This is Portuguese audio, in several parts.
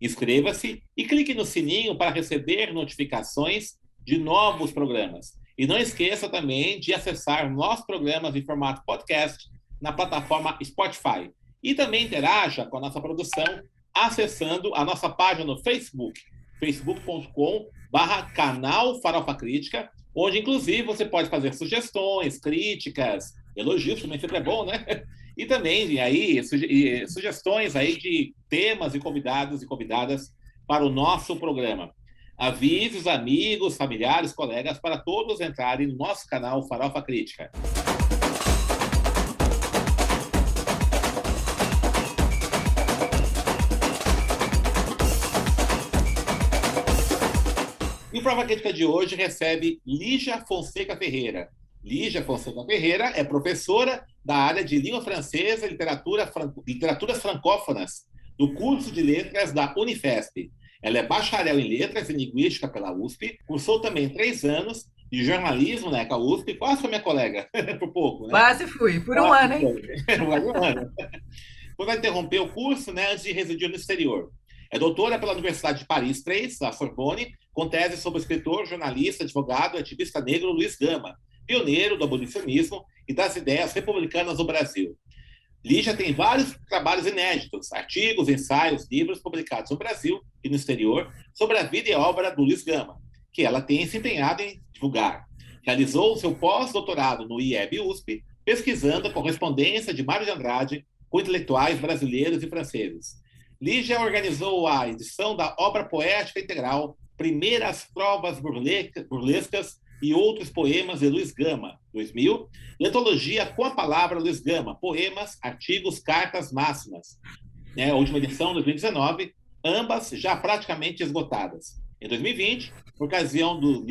Inscreva-se e clique no sininho para receber notificações de novos programas. E não esqueça também de acessar nossos programas em formato podcast na plataforma Spotify. E também interaja com a nossa produção acessando a nossa página no Facebook, facebook.com barra canal Farofa Crítica, onde inclusive você pode fazer sugestões, críticas, elogios também sempre é bom, né? E também aí sugestões aí de temas e convidados e convidadas para o nosso programa. Avise os amigos, familiares, colegas para todos entrarem no nosso canal Farofa Crítica. E o Prova Crítica de hoje recebe Lígia Fonseca Ferreira, Lígia Fonseca Ferreira é professora da área de língua francesa e literatura, franco, literaturas francófonas do curso de letras da Unifesp. Ela é bacharel em letras e linguística pela USP, cursou também três anos de jornalismo né, com a USP, quase foi minha colega, por pouco. Né? Quase fui, por um ano, hein? Quase um ano. Depois vai interromper o curso né, antes de residir no exterior. É doutora pela Universidade de Paris 3, a Sorbonne, com tese sobre o escritor, jornalista, advogado e ativista negro Luiz Gama, pioneiro do abolicionismo e das ideias republicanas no Brasil. Lígia tem vários trabalhos inéditos, artigos, ensaios, livros publicados no Brasil e no exterior sobre a vida e a obra do Luiz Gama, que ela tem se empenhado em divulgar. Realizou seu pós-doutorado no IEB USP, pesquisando a correspondência de Mário de Andrade com intelectuais brasileiros e franceses. Lígia organizou a edição da obra poética integral Primeiras Provas Burlescas e outros poemas de Luiz Gama, 2000, e antologia com a palavra Luiz Gama, poemas, artigos, cartas máximas, né, última edição, 2019, ambas já praticamente esgotadas. Em 2020, por ocasião, do,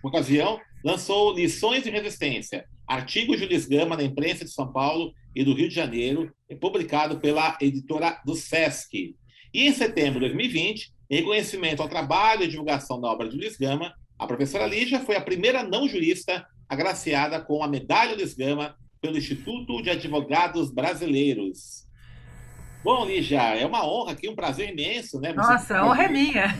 por ocasião lançou Lições de Resistência, artigos de Luiz Gama na imprensa de São Paulo e do Rio de Janeiro, publicado pela editora do SESC. E em setembro de 2020, em reconhecimento ao trabalho e divulgação da obra de Luiz Gama, a professora Lígia foi a primeira não jurista agraciada com a Medalha Luiz Gama pelo Instituto de Advogados Brasileiros. Bom, Lígia, é uma honra aqui, um prazer imenso, né? Você Nossa, a honra é minha.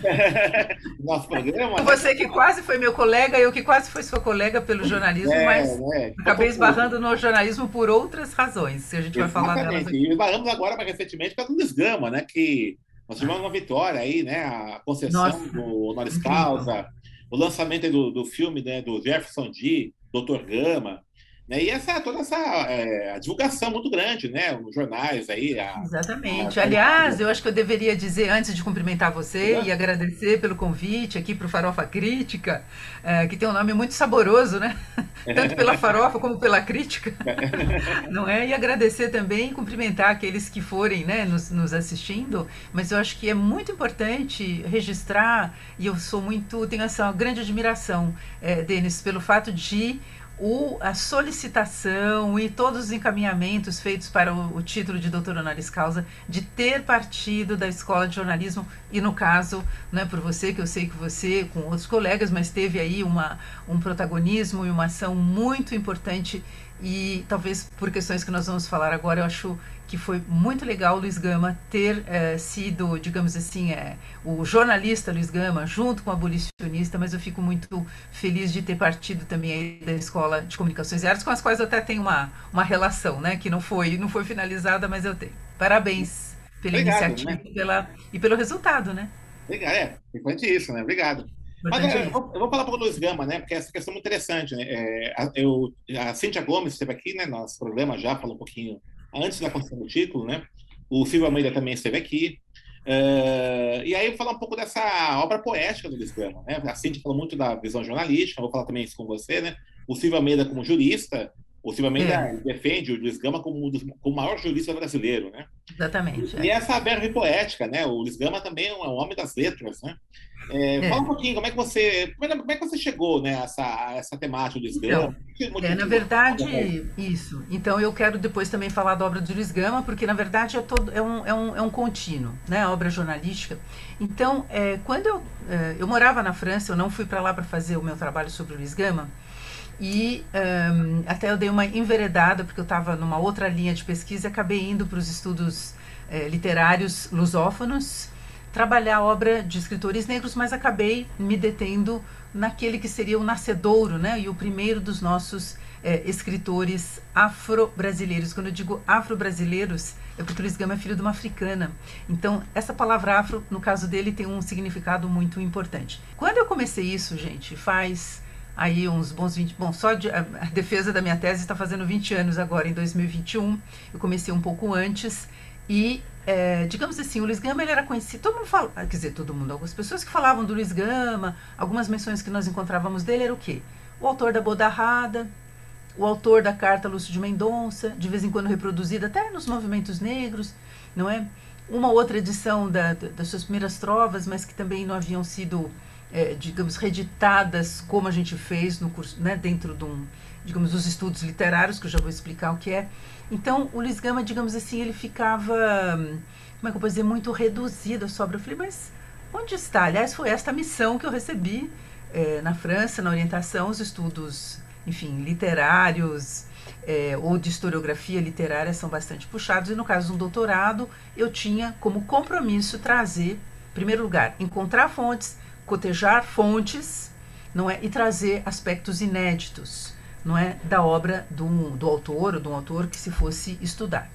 Nosso programa. Você que quase foi meu colega, eu que quase fui sua colega pelo jornalismo, é, mas é, acabei esbarrando no jornalismo por outras razões, que a gente vai falar delas aqui. E esbarramos agora, mais recentemente, pelo Luiz Gama, né? Que nós tivemos uma vitória aí, né? A concessão Nossa. do honoris causa, o lançamento do, do filme né, do Jefferson D, Dr. Gama, né? E essa, toda essa é, divulgação muito grande, né? Os jornais aí. A, Exatamente. A, a... Aliás, eu acho que eu deveria dizer, antes de cumprimentar você é. e agradecer pelo convite aqui para o Farofa Crítica, é, que tem um nome muito saboroso, né? Tanto pela farofa como pela crítica. Não é? E agradecer também, cumprimentar aqueles que forem né, nos, nos assistindo, mas eu acho que é muito importante registrar, e eu sou muito, tenho essa grande admiração, é, Denis, pelo fato de o, a solicitação e todos os encaminhamentos feitos para o, o, título de doutor honoris causa de ter partido da escola de jornalismo e no caso, não é por você que eu sei que você com outros colegas, mas teve aí uma, um protagonismo e uma ação muito importante e talvez por questões que nós vamos falar agora, eu acho que foi muito legal o Luiz Gama ter é, sido, digamos assim, é, o jornalista Luiz Gama, junto com o abolicionista, mas eu fico muito feliz de ter partido também da Escola de Comunicações e Artes, com as quais eu até tenho uma, uma relação, né, que não foi, não foi finalizada, mas eu tenho. Parabéns pela Obrigado, iniciativa né? pela, e pelo resultado, né? Obrigado, é, importante isso, né? Obrigado. Mas é, eu, vou, eu, vou, falar para o Luiz Gama, né? Porque essa questão é muito interessante, né? É, a, eu, a Cíntia Gomes esteve aqui, né? Nosso programa já falou um pouquinho antes da construção do título, né? O Silvio Almeida também esteve aqui. Uh, e aí eu vou falar um pouco dessa obra poética do Luiz Gama, né? A Cintia falou muito da visão jornalística, vou falar também isso com você, né? O Silvio Almeida como jurista, O Silvio Almeida é. defende o Luiz Gama como, o maior jurista brasileiro, né? Exatamente. E, é. essa verve poética, né? O Luiz Gama também é um homem das letras, né? É, é. Fala um pouquinho, como é que você, como é, que você chegou né, a essa, a essa temática do Luiz Gama? Então, é, na verdade, isso. Então eu quero depois também falar da obra do Luiz Gama, porque na verdade é, todo, é, um, é, um, é um contínuo, né, a obra jornalística. Então, é, quando eu, é, eu morava na França, eu não fui para lá para fazer o meu trabalho sobre o Luiz Gama, e um, até eu dei uma enveredada, porque eu estava numa outra linha de pesquisa e acabei indo para os estudos literários lusófonos, trabalhar a obra de escritores negros, mas acabei me detendo naquele que seria o nascedouro, né? E o primeiro dos nossos eh, escritores afro-brasileiros. Quando eu digo afro-brasileiros, é porque Luiz Gama é filho de uma africana. Então, essa palavra afro, no caso dele, tem um significado muito importante. Quando eu comecei isso, gente, faz aí uns bons 20. Bom, só de, a, a defesa da minha tese está fazendo 20 anos agora, em 2021. Eu comecei um pouco antes. E, é, digamos assim, o Luiz Gama ele era conhecido. Todo mundo fala, quer dizer, todo mundo, algumas pessoas que falavam do Luiz Gama, algumas menções que nós encontrávamos dele era o quê? O autor da Bodarrada, o autor da carta Lúcio de Mendonça, de vez em quando reproduzida até nos movimentos negros, não é? Uma outra edição da, da, das suas primeiras trovas, mas que também não haviam sido é, digamos, reditadas como a gente fez no curso, né, dentro de um, digamos, dos estudos literários, que eu já vou explicar o que é. Então, o Luiz Gama, digamos assim, ele ficava, como é que eu posso dizer, muito reduzido obra. Eu falei, mas onde está? Aliás, foi esta missão que eu recebi é, na França, na orientação, os estudos, enfim, literários, é, ou de historiografia literária são bastante puxados, e no caso do doutorado, eu tinha como compromisso trazer, em primeiro lugar, encontrar fontes, cotejar fontes, não é, e trazer aspectos inéditos, não é, da obra do, do autor ou do autor que se fosse estudar.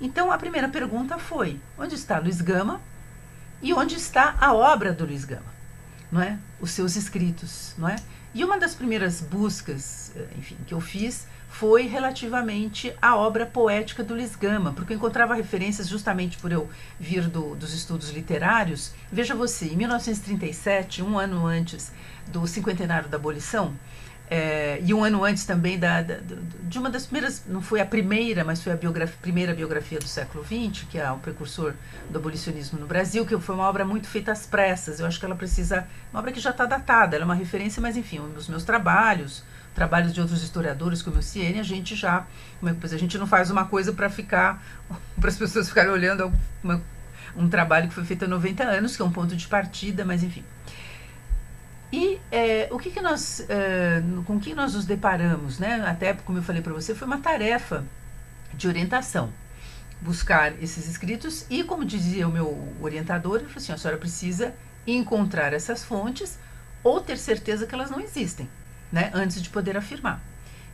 Então a primeira pergunta foi: onde está Luiz Gama e onde está a obra do Luiz Gama, não é? Os seus escritos, não é? E uma das primeiras buscas, eh, enfim, que eu fiz foi relativamente à obra poética do Luiz Gama, porque eu encontrava referências justamente por eu vir do, dos estudos literários. Veja você, em 1937, um ano antes do cinquentenário da abolição, é, e um ano antes também da, da, de uma das primeiras, não foi a primeira, mas foi a biografia, primeira biografia do século XX, que é o precursor do abolicionismo no Brasil, que foi uma obra muito feita às pressas. Eu acho que ela precisa, uma obra que já está datada, ela é uma referência, mas enfim, os meus trabalhos, trabalhos de outros historiadores como o Ciene, a gente já, como é que a gente não faz uma coisa para ficar, para as pessoas ficarem olhando uma, um trabalho que foi feito há 90 anos, que é um ponto de partida, mas enfim. E é, o que, que nós, é, com que nós nos deparamos, né? Até como eu falei para você, foi uma tarefa de orientação buscar esses escritos e, como dizia o meu orientador, ele falou assim: a senhora precisa encontrar essas fontes ou ter certeza que elas não existem, né? Antes de poder afirmar.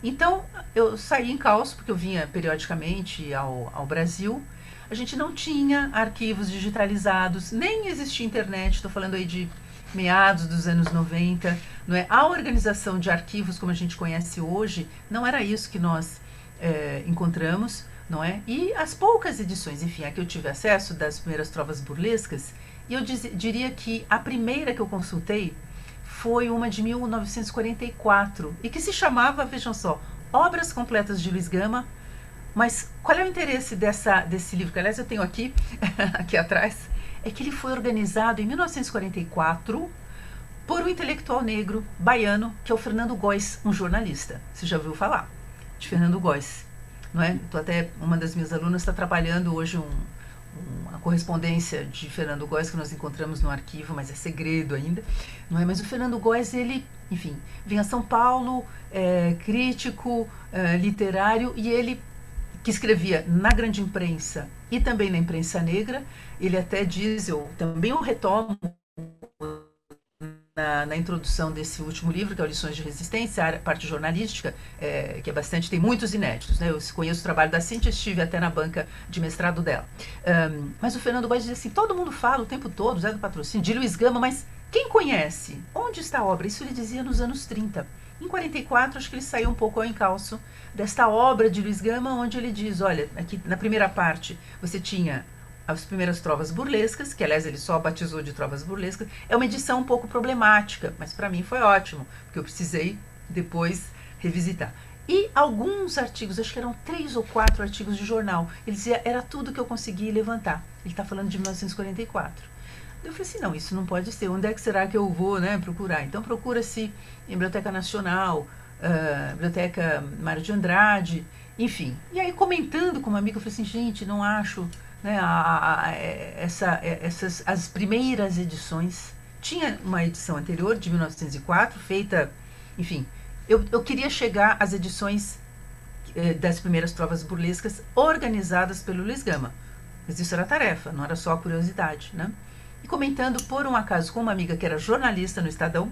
Então, eu saí em calço, porque eu vinha periodicamente ao, ao Brasil. A gente não tinha arquivos digitalizados, nem existia internet, estou falando aí de meados dos anos 90, não é? A organização de arquivos como a gente conhece hoje não era isso que nós é, encontramos, não é? E as poucas edições, enfim, a que eu tive acesso das primeiras trovas burlescas, e eu diz, diria que a primeira que eu consultei foi uma de 1944 e que se chamava, vejam só, Obras Completas de Luiz Gama. Mas qual é o interesse dessa, desse livro? Que, aliás, eu tenho aqui, aqui atrás é que ele foi organizado em 1944 por um intelectual negro baiano, que é o Fernando Góes, um jornalista. Você já ouviu falar de Fernando Góes, não é? Tô até uma das minhas alunas está trabalhando hoje um, uma correspondência de Fernando Góes que nós encontramos no arquivo, mas é segredo ainda, não é? Mas o Fernando Góes, ele, enfim, vem a São Paulo, é, crítico, é, literário, e ele que escrevia na grande imprensa e também na imprensa negra. Ele até diz, eu também o retomo na, na, introdução desse último livro, que é o Lições de Resistência, a parte jornalística, é, que é bastante, tem muitos inéditos. Né? Eu conheço o trabalho da Cintia, estive até na banca de mestrado dela. Um, mas o Fernando Góes diz assim: todo mundo fala o tempo todo, Zé do Patrocínio, de Luiz Gama, mas quem conhece? Onde está a obra? Isso ele dizia nos anos 30. Em 44, acho que ele saiu um pouco ao encalço desta obra de Luiz Gama, onde ele diz: olha, aqui na primeira parte você tinha as primeiras trovas burlescas, que aliás ele só batizou de trovas burlescas. É uma edição um pouco problemática, mas para mim foi ótimo, porque eu precisei depois revisitar. e alguns artigos, acho que eram três ou quatro artigos de jornal. Ele dizia, era tudo que eu consegui levantar. Ele está falando de 1944. Eu falei assim, não, isso não pode ser. Onde é que será que eu vou né, procurar? Então procura-se em Biblioteca Nacional, uh, Biblioteca Mário de Andrade, enfim. E aí comentando com uma amiga, eu falei assim, gente, não acho né, a, a, essa, essas, as primeiras edições. Tinha uma edição anterior, de 1904, feita, enfim, eu, eu queria chegar às edições eh, das primeiras provas burlescas organizadas pelo Luiz Gama. Mas isso era tarefa, não era só curiosidade, né? E comentando por um acaso com uma amiga que era jornalista no Estadão,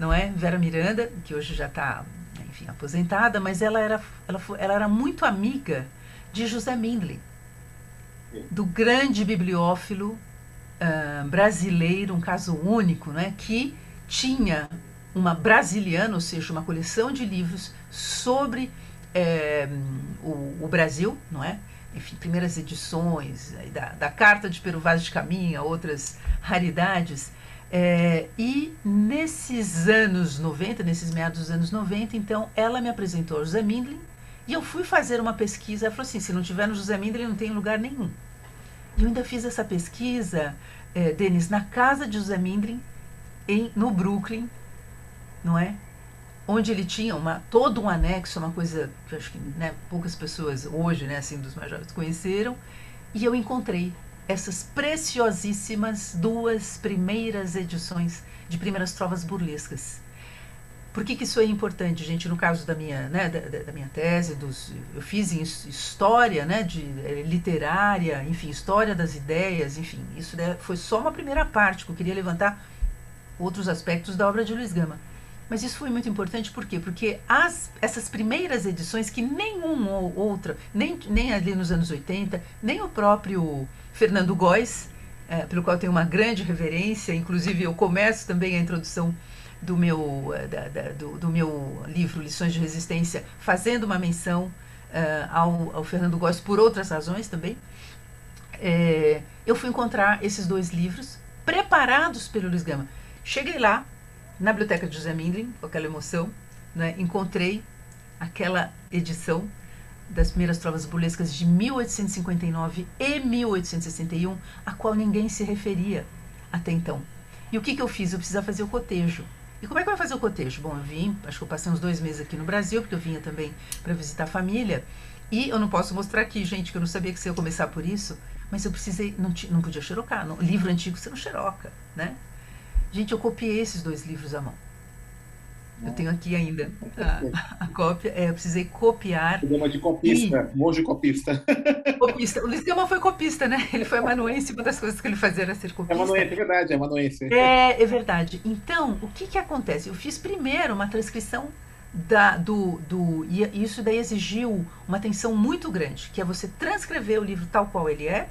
não é? Vera Miranda, que hoje já está, enfim, aposentada, mas ela era, ela, ela era muito amiga de José Mindlin, do grande bibliófilo uh, brasileiro, um caso único, né? Que tinha uma brasiliana, ou seja, uma coleção de livros sobre é, o, o, Brasil, não é? Enfim, primeiras edições da, da Carta de Peru Vaz de Caminha, outras raridades. É, e nesses anos 90, nesses meados dos anos 90, então, ela me apresentou José Mindlin e eu fui fazer uma pesquisa. Ela falou assim: se não tiver no José Mindlin, não tem lugar nenhum. E eu ainda fiz essa pesquisa, é, Denis, na casa de José Mindlin, em, no Brooklyn, não é? Onde ele tinha uma, todo um anexo, uma coisa que acho que né, poucas pessoas hoje, né, assim, dos mais jovens conheceram, e eu encontrei essas preciosíssimas duas primeiras edições de primeiras trovas burlescas. Por que, que isso é importante, gente? No caso da minha, né, da, da minha tese, dos, eu fiz em história né, de, eh, literária, enfim, história das ideias, enfim, isso né, foi só uma primeira parte que eu queria levantar outros aspectos da obra de Luiz Gama. Mas isso foi muito importante por quê? Porque as, essas primeiras edições, que nenhuma ou outra, nem, nem ali nos anos 80, nem o próprio Fernando Góes, é, pelo qual tenho uma grande reverência, inclusive eu começo também a introdução do meu, é, da, da, do, do, meu livro Lições de Resistência, fazendo uma menção uh, ao, ao, Fernando Góes por outras razões também. É, eu fui encontrar esses dois livros preparados pelo Luiz Gama. Cheguei lá, na biblioteca de José Mindlin, com aquela emoção, né, encontrei aquela edição das primeiras trovas burlescas de 1859 e 1861, a qual ninguém se referia até então. E o que, que eu fiz? Eu precisava fazer o cotejo. E como é que vai fazer o cotejo? Bom, eu vim, acho que eu passei uns dois meses aqui no Brasil, porque eu vinha também para visitar a família. E eu não posso mostrar aqui, gente, que eu não sabia que você ia começar por isso, mas eu precisei, não, não podia xerocar. Não, livro antigo você não xeroca, né? Gente, eu copiei esses dois livros à mão. Eu tenho aqui ainda a, a cópia. É, eu precisei copiar. Programa de copista, e... monge copista. Copista. O Luiz Gama foi copista, né? Ele foi amanuense, uma das coisas que ele fazia era ser copista. É amanuense, é verdade, é amanuense. É, é verdade. Então, o que que acontece? Eu fiz primeiro uma transcrição da, do, do. E isso daí exigiu uma atenção muito grande, que é você transcrever o livro tal qual ele é,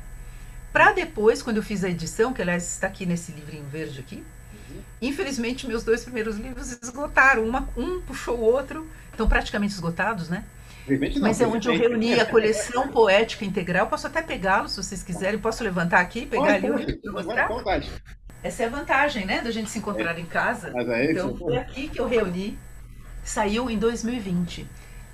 para depois, quando eu fiz a edição, que aliás está aqui nesse livrinho verde aqui, Infelizmente, meus dois primeiros livros esgotaram. Uma, um puxou o outro, estão praticamente esgotados, né? Não, Mas é onde eu reuni a coleção poética integral. Posso até pegá-lo, se vocês quiserem. Posso levantar aqui, pegar ali o mostrar? Essa é a vantagem, né, da gente se encontrar é. em casa. É então, foi aqui que eu reuni. Saiu em 2020,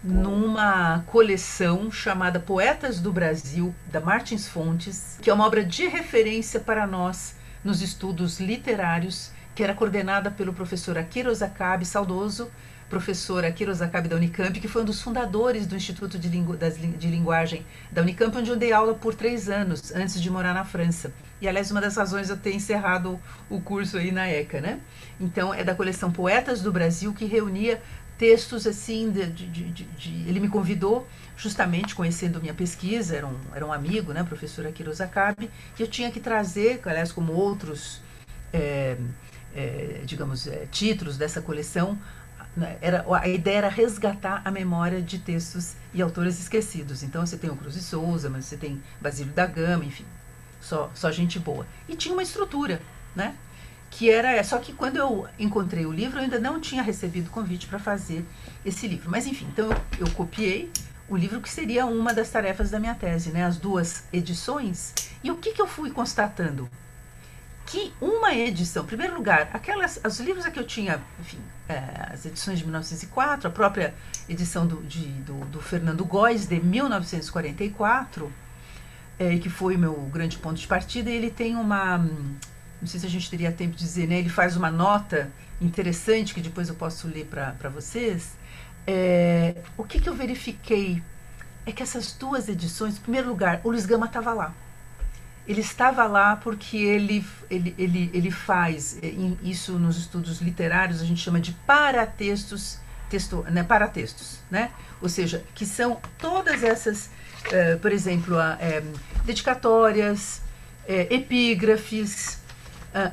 numa coleção chamada Poetas do Brasil, da Martins Fontes, que é uma obra de referência para nós nos estudos literários que era coordenada pelo professor Akira Osakabe, saudoso professor Akira Osakabe da Unicamp, que foi um dos fundadores do Instituto de, Lingu de Linguagem da Unicamp, onde eu dei aula por três anos, antes de morar na França. E, aliás, uma das razões eu ter encerrado o curso aí na ECA, né? Então, é da coleção Poetas do Brasil, que reunia textos, assim, de, de, de, de ele me convidou justamente conhecendo minha pesquisa, era um, era um amigo, né, professor Akira Osakabe, que eu tinha que trazer, aliás, como outros... É, é, digamos, é, títulos dessa coleção, né, era, a ideia era resgatar a memória de textos e autores esquecidos. Então você tem o Cruz e Souza, mas você tem Basílio da Gama, enfim, só, só gente boa. E tinha uma estrutura, né? Que era, só que quando eu encontrei o livro, eu ainda não tinha recebido convite para fazer esse livro. Mas enfim, então eu, eu copiei o livro que seria uma das tarefas da minha tese, né? As duas edições. E o que, que eu fui constatando? Que uma edição, em primeiro lugar, aquelas, os livros que eu tinha, enfim, é, as edições de 1904, a própria edição do, de, do, do Fernando Góes, de 1944, é, que foi o meu grande ponto de partida, ele tem uma, não sei se a gente teria tempo de dizer, né, ele faz uma nota interessante, que depois eu posso ler para vocês, é, o que, que eu verifiquei é que essas duas edições, em primeiro lugar, o Luiz Gama estava lá. Ele estava lá porque ele, ele, ele, ele faz é, isso nos estudos literários, a gente chama de paratextos, texto, né, paratextos, né? ou seja, que são todas essas, uh, por exemplo, uh, é, dedicatórias, epígrafes,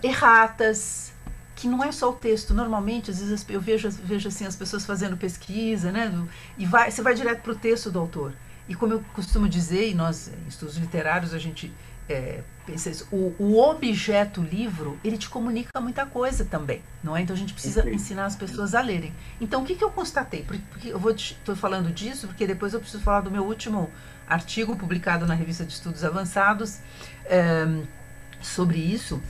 erratas, que não é só o texto. Normalmente, às vezes eu vejo, vejo assim as pessoas fazendo pesquisa, né? E vai, você vai direto para o texto do autor. E como eu costumo dizer, e nós em estudos literários a gente é, o, o, objeto livro ele te comunica muita coisa também, não é? Então a gente precisa ensinar as pessoas a lerem. Então o que, que eu constatei? Porque, porque eu vou estou falando disso porque depois eu preciso falar do meu último artigo publicado na revista de Estudos Avançados é, sobre isso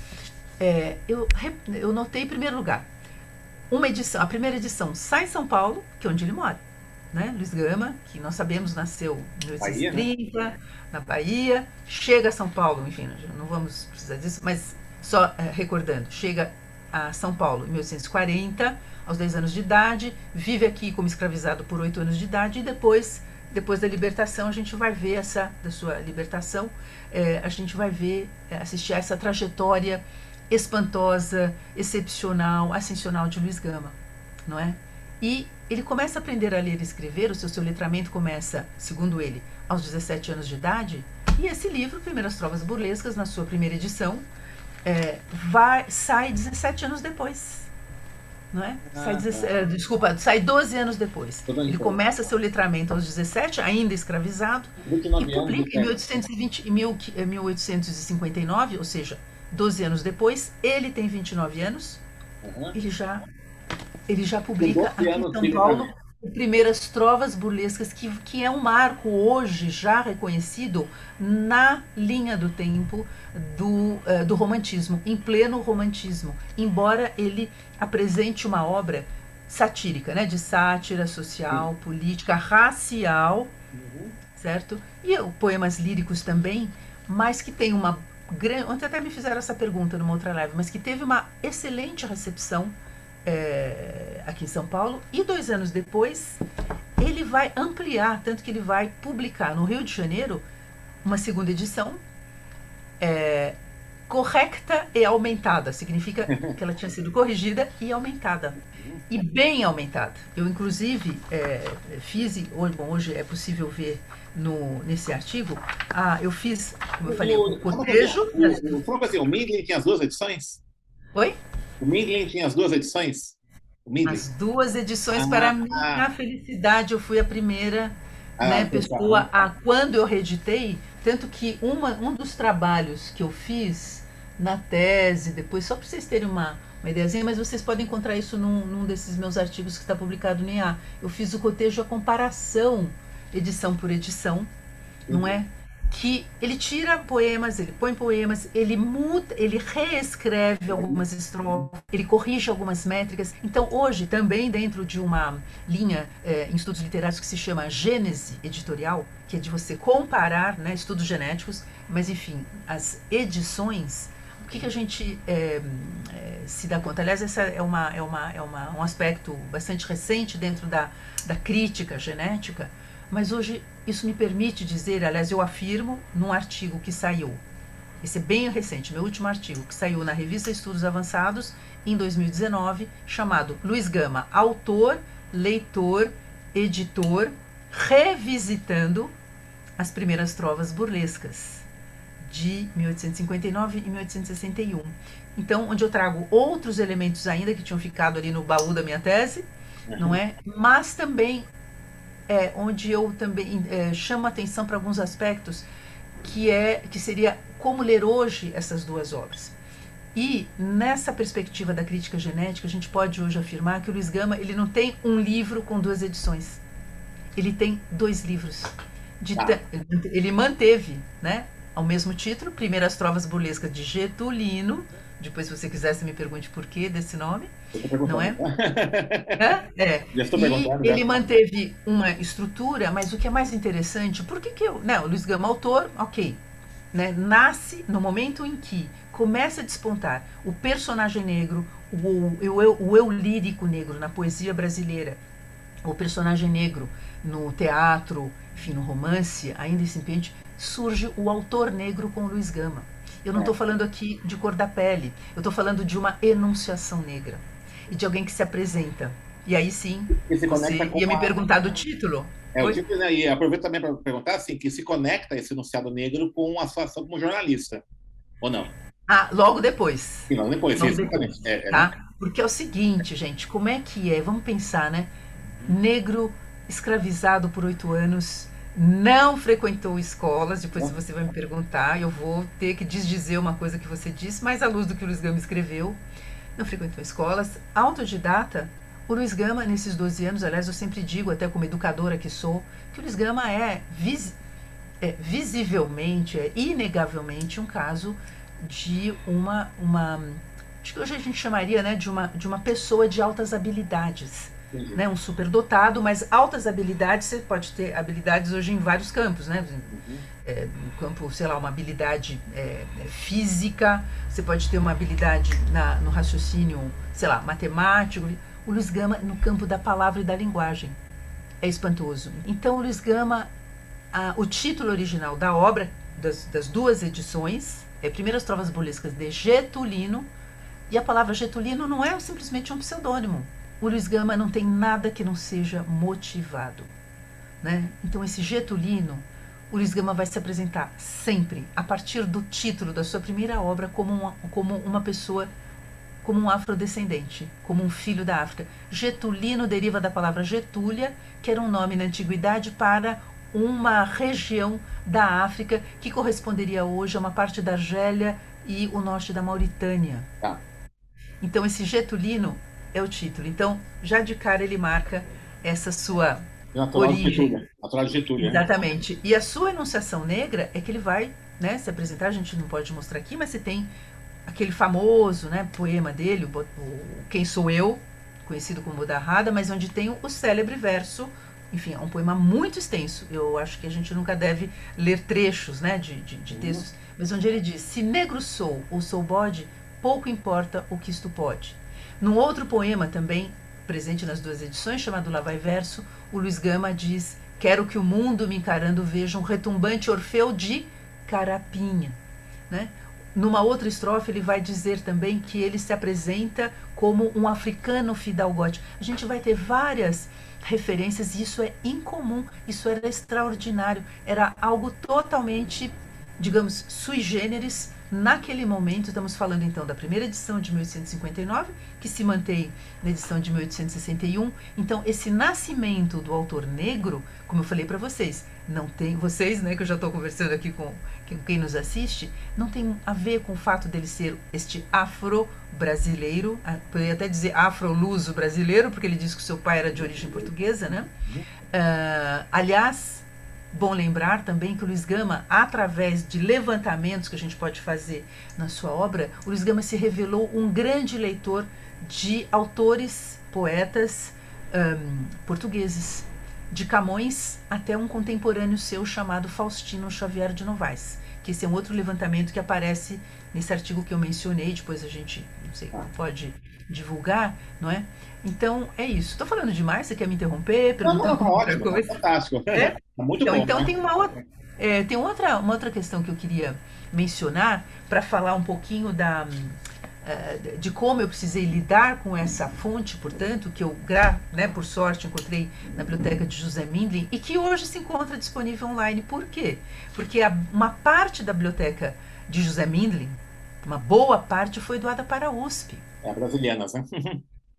é, eu, eu notei em primeiro lugar, uma edição, a primeira edição sai em São Paulo, que é onde ele mora. Né? Luiz Gama, que nós sabemos nasceu em 1830, Bahia, né? na Bahia, chega a São Paulo, enfim, não vamos precisar disso, mas só é, recordando, chega a São Paulo em 1840, aos 10 anos de idade, vive aqui como escravizado por 8 anos de idade e depois, depois da libertação, a gente vai ver essa, da sua libertação, é, a gente vai ver, é, assistir a essa trajetória espantosa, excepcional, ascensional de Luiz Gama, não é? E ele começa a aprender a ler e escrever, o seu, seu letramento começa, segundo ele, aos 17 anos de idade, e esse livro, Primeiras Trovas Burlescas, na sua primeira edição, é, vai, sai 17 anos depois. Não é? Ah, sai, tá. é, desculpa, sai 12 anos depois. Ele começa seu letramento aos 17, ainda escravizado, e publica em 1820, 1859, ou seja, 12 anos depois, ele tem 29 anos, uhum. ele já ele já publica aqui em São Paulo Primeiras Trovas Burlescas, que, que é um marco hoje já reconhecido na linha do tempo do, uh, do romantismo, em pleno romantismo, embora ele apresente uma obra satírica, né, de sátira social, política, racial, uhum. certo? E poemas líricos também, mas que tem uma Ontem até me fizeram essa pergunta numa outra live, mas que teve uma excelente recepção é, aqui em São Paulo. E dois anos depois, ele vai ampliar, tanto que ele vai publicar no Rio de Janeiro uma segunda edição. É, correcta e aumentada. Significa que ela tinha sido corrigida e aumentada. E bem aumentada. Eu, inclusive, é, fiz, hoje, bom, hoje é possível ver no, nesse artigo, ah, eu fiz, como eu falei, o, o cotejo. O, o, assim, o Mindlin tinha as duas edições? Oi? O Mindlin tinha as duas edições? As duas edições, ah, para minha ah. felicidade, eu fui a primeira ah, né, pessoa a quando eu reeditei, tanto que uma, um dos trabalhos que eu fiz na tese, depois, só para vocês terem uma, uma ideiazinha, mas vocês podem encontrar isso num, num desses meus artigos que está publicado no IA. Eu fiz o cotejo a comparação edição por edição, uhum. não é? Que ele tira poemas, ele põe poemas, ele muda, ele reescreve algumas estrofes, ele corrige algumas métricas. Então, hoje, também dentro de uma linha é, em estudos literários que se chama Gênese Editorial, que é de você comparar né, estudos genéticos, mas enfim, as edições o que, que a gente é, é, se dá conta? Aliás, esse é, uma, é, uma, é uma, um aspecto bastante recente dentro da, da crítica genética, mas hoje isso me permite dizer, aliás, eu afirmo num artigo que saiu, esse é bem recente, meu último artigo, que saiu na revista Estudos Avançados em 2019, chamado Luiz Gama, autor, leitor, editor, revisitando as primeiras trovas burlescas de 1859 e 1861. Então, onde eu trago outros elementos ainda que tinham ficado ali no baú da minha tese, uhum. não é? Mas também é, onde eu também é, chamo atenção para alguns aspectos que é que seria como ler hoje essas duas obras. E nessa perspectiva da crítica genética, a gente pode hoje afirmar que o Luiz Gama ele não tem um livro com duas edições. Ele tem dois livros. De, ah. Ele manteve, né? ao mesmo título, Primeiras Trovas Burlescas de Getulino. Depois, se você quiser, você me pergunte por que desse nome. Não é? é? é. Já estou perguntando. E ele manteve uma estrutura, mas o que é mais interessante, por que, que eu. Não, o Luiz Gama, autor, ok. Né, nasce no momento em que começa a despontar o personagem negro, o, o, o, o eu lírico negro na poesia brasileira, o personagem negro no teatro, enfim, no romance, ainda incipiente, surge o autor negro com Luiz Gama. Eu não estou é. falando aqui de cor da pele, eu estou falando de uma enunciação negra e de alguém que se apresenta. E aí sim, você ia me perguntar do título. É, o título, né, e aproveito também para perguntar assim, que se conecta esse enunciado negro com a sua ação como jornalista, ou não? Ah, logo depois. Sim, logo depois, logo depois é, é, tá? Porque é o seguinte, gente, como é que é? Vamos pensar, né? Negro escravizado por oito anos, não frequentou escolas, depois você vai me perguntar, eu vou ter que desdizer uma coisa que você disse, mas à luz do que o Luiz Gama escreveu, não frequentou escolas, autodidata, o Luiz Gama, nesses 12 anos, aliás, eu sempre digo, até como educadora que sou, que o Luiz Gama é, vis, é visivelmente, é inegavelmente um caso de uma, uma acho que hoje a gente chamaria né, de, uma, de uma pessoa de altas habilidades né, um superdotado, mas altas habilidades, você pode ter habilidades hoje em vários campos, né? Uhum. É, no campo, sei lá, uma habilidade é, é, física, você pode ter uma habilidade na, no raciocínio, sei lá, matemático. O Luiz Gama no campo da palavra e da linguagem. É espantoso. Então, o Luiz Gama, a, o título original da obra, das, das duas edições, é Primeiras Trovas Burlescas de Getulino, e a palavra Getulino não é simplesmente um pseudônimo o Luiz Gama não tem nada que não seja motivado. Né? Então, esse Getulino, o Luiz Gama vai se apresentar sempre, a partir do título da sua primeira obra, como uma, como uma pessoa, como um afrodescendente, como um filho da África. Getulino deriva da palavra Getúlia, que era um nome na antiguidade para uma região da África que corresponderia hoje a uma parte da Argélia e o norte da Mauritânia. Ah. Então, esse Getulino é o título. Então, já de cara ele marca essa sua natural origem. natural de Getúlio. Né? Exatamente. E a sua enunciação negra é que ele vai né, se apresentar, a gente não pode mostrar aqui, mas você tem aquele famoso né, poema dele, o, o Quem Sou Eu, conhecido como Rada, mas onde tem o, o célebre verso enfim, é um poema muito extenso. Eu acho que a gente nunca deve ler trechos né, de, de, de textos, mas onde ele diz: Se negro sou ou sou bode, pouco importa o que isto pode. Num outro poema também, presente nas duas edições, chamado Lá Vai Verso, o Luiz Gama diz: Quero que o mundo me encarando veja um retumbante Orfeu de carapinha. Né? Numa outra estrofe, ele vai dizer também que ele se apresenta como um africano fidalgote. A gente vai ter várias referências e isso é incomum, isso era extraordinário, era algo totalmente, digamos, sui generis naquele momento. Estamos falando então da primeira edição de 1859 que se mantém na edição de 1861. Então, esse nascimento do autor negro, como eu falei para vocês, não tem vocês, né, que eu já estou conversando aqui com, quem nos assiste, não tem a ver com o fato dele ser este afro-brasileiro, poderia até dizer afro-luso brasileiro, porque ele diz que seu pai era de origem portuguesa, né? Uh, aliás, Bom lembrar também que o Luiz Gama, através de levantamentos que a gente pode fazer na sua obra, o Luiz Gama se revelou um grande leitor de autores, poetas um, portugueses, de Camões até um contemporâneo seu chamado Faustino Xavier de Novaes, que esse é um outro levantamento que aparece nesse artigo que eu mencionei, depois a gente, não sei, pode divulgar, não é? Então, é isso. Estou falando demais, você quer me interromper? Perguntando não, não, ótimo, coisa? fantástico. É? é muito então, bom. Então, né? tem, uma outra, é, tem outra, uma outra questão que eu queria mencionar para falar um pouquinho da eh, de como eu precisei lidar com essa fonte, portanto, que eu, né, por sorte, encontrei na biblioteca de José Mindlin e que hoje se encontra disponível online. Por quê? Porque uma parte da biblioteca de José Mindlin, uma boa parte, foi doada para a USP. É, brasilianas, né?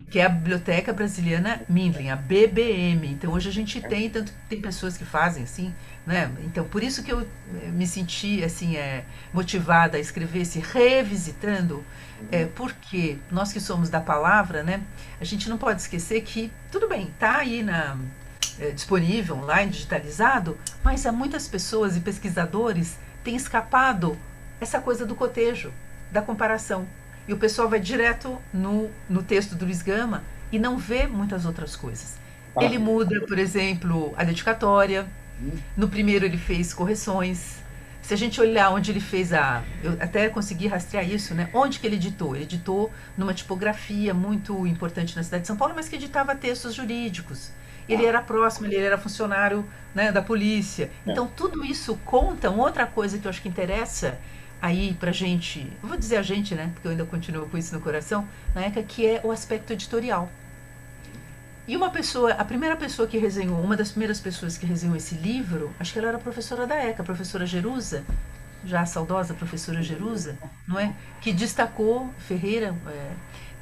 que é a Biblioteca Brasiliana Mindlin, a BBM. Então hoje a gente tem, tanto tem pessoas que fazem assim, né? Então por isso que eu eh, me senti assim é, motivada a escrever esse revisitando é, porque nós que somos da palavra, né, a gente não pode esquecer que, tudo bem, está aí na, é, disponível online, digitalizado, mas há muitas pessoas e pesquisadores tem escapado essa coisa do cotejo, da comparação. E o pessoal vai direto no, no texto do Luiz Gama e não vê muitas outras coisas. Ele muda, por exemplo, a dedicatória. Hum. No primeiro ele fez correções. Se a gente olhar onde ele fez a. Eu até consegui rastrear isso, né? Onde que ele editou? Ele editou numa tipografia muito importante na cidade de São Paulo, mas que editava textos jurídicos. Ele era próximo, ele era funcionário né, da polícia. É. Então, tudo isso conta. Uma outra coisa que eu acho que interessa aí pra gente, vou dizer a gente, né? Porque eu ainda continuo com isso no coração, na ECA, que é o aspecto editorial. E uma pessoa, a primeira pessoa que resenhou, uma das primeiras pessoas que resenhou esse livro, acho que ela era professora da ECA, professora Jerusa, já a saudosa professora Jerusa, não é? Que destacou, Ferreira,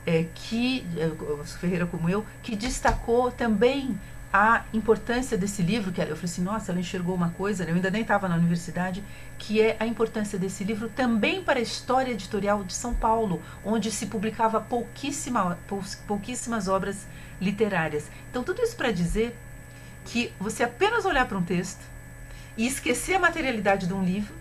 é, é, que, é, Ferreira como eu, que destacou também a importância desse livro, que eu falei assim, nossa, ela enxergou uma coisa, né? eu ainda nem estava na universidade, que é a importância desse livro também para a história editorial de São Paulo, onde se publicava pouquíssima, pouquíssimas obras literárias. Então, tudo isso para dizer que você apenas olhar para um texto e esquecer a materialidade de um livro,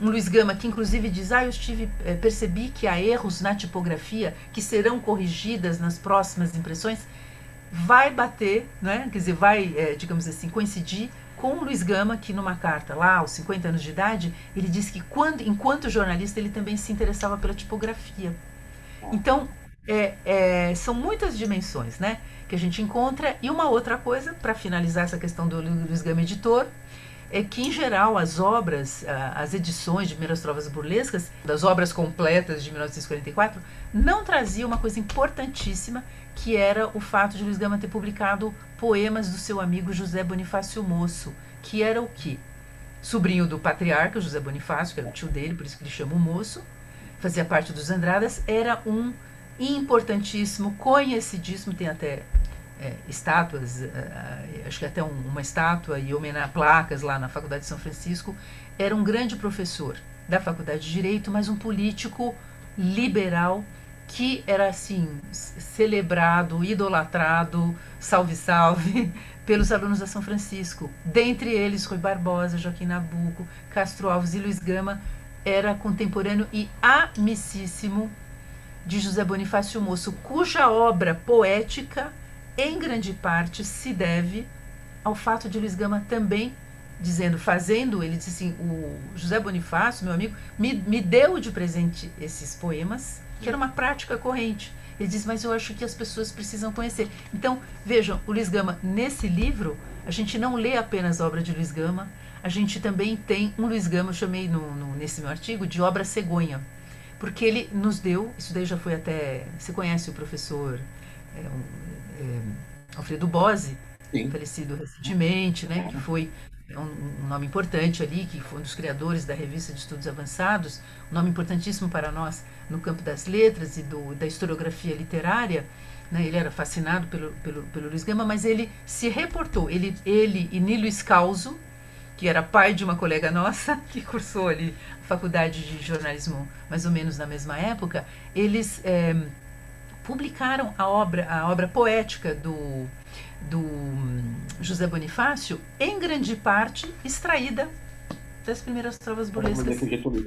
um Luiz Gama que inclusive diz, ah, eu estive, é, percebi que há erros na tipografia que serão corrigidas nas próximas impressões, vai bater, né? quer dizer, vai, é, digamos assim, coincidir com o Luiz Gama, que numa carta lá, aos 50 anos de idade, ele disse que quando, enquanto jornalista ele também se interessava pela tipografia. Então, é, é, são muitas dimensões né, que a gente encontra. E uma outra coisa, para finalizar essa questão do Luiz Gama Editor, é que, em geral, as obras, as edições de Primeiras Trovas Burlescas, das obras completas de 1944, não traziam uma coisa importantíssima, que era o fato de Luiz Gama ter publicado poemas do seu amigo José Bonifácio Moço, que era o quê? Sobrinho do patriarca José Bonifácio, que era o tio dele, por isso que ele chama o Moço, fazia parte dos Andradas, era um importantíssimo, conhecidíssimo, tem até é, estátuas, é, acho que até um, uma estátua e homenagem, placas lá na Faculdade de São Francisco, era um grande professor da Faculdade de Direito, mas um político liberal que era assim celebrado, idolatrado, salve salve, pelos alunos da São Francisco. Dentre eles, Rui Barbosa, Joaquim Nabuco, Castro Alves e Luiz Gama, era contemporâneo e amicíssimo de José Bonifácio Moço, cuja obra poética, em grande parte, se deve ao fato de Luiz Gama também dizendo, fazendo, ele disse assim, o José Bonifácio, meu amigo, me, me deu de presente esses poemas, que era uma prática corrente. Ele diz, mas eu acho que as pessoas precisam conhecer. Então, vejam, o Luiz Gama, nesse livro, a gente não lê apenas a obra de Luiz Gama, a gente também tem um Luiz Gama, eu chamei no, no, nesse meu artigo, de obra cegonha porque ele nos deu, isso daí já foi até, você conhece o professor é, é, Alfredo Bose, Sim. falecido recentemente, né, que foi um, um, nome importante ali, que foi um dos criadores da revista de estudos avançados, um nome importantíssimo para nós no campo das letras e do, da historiografia literária, né, ele era fascinado pelo, pelo, pelo Luiz Gama, mas ele se reportou, ele, ele e Nilo Escalzo, que era pai de uma colega nossa, que cursou ali a faculdade de jornalismo mais ou menos na mesma época, eles é, publicaram a obra, a obra poética do, do José Bonifácio, em grande parte extraída das primeiras trovas burlescas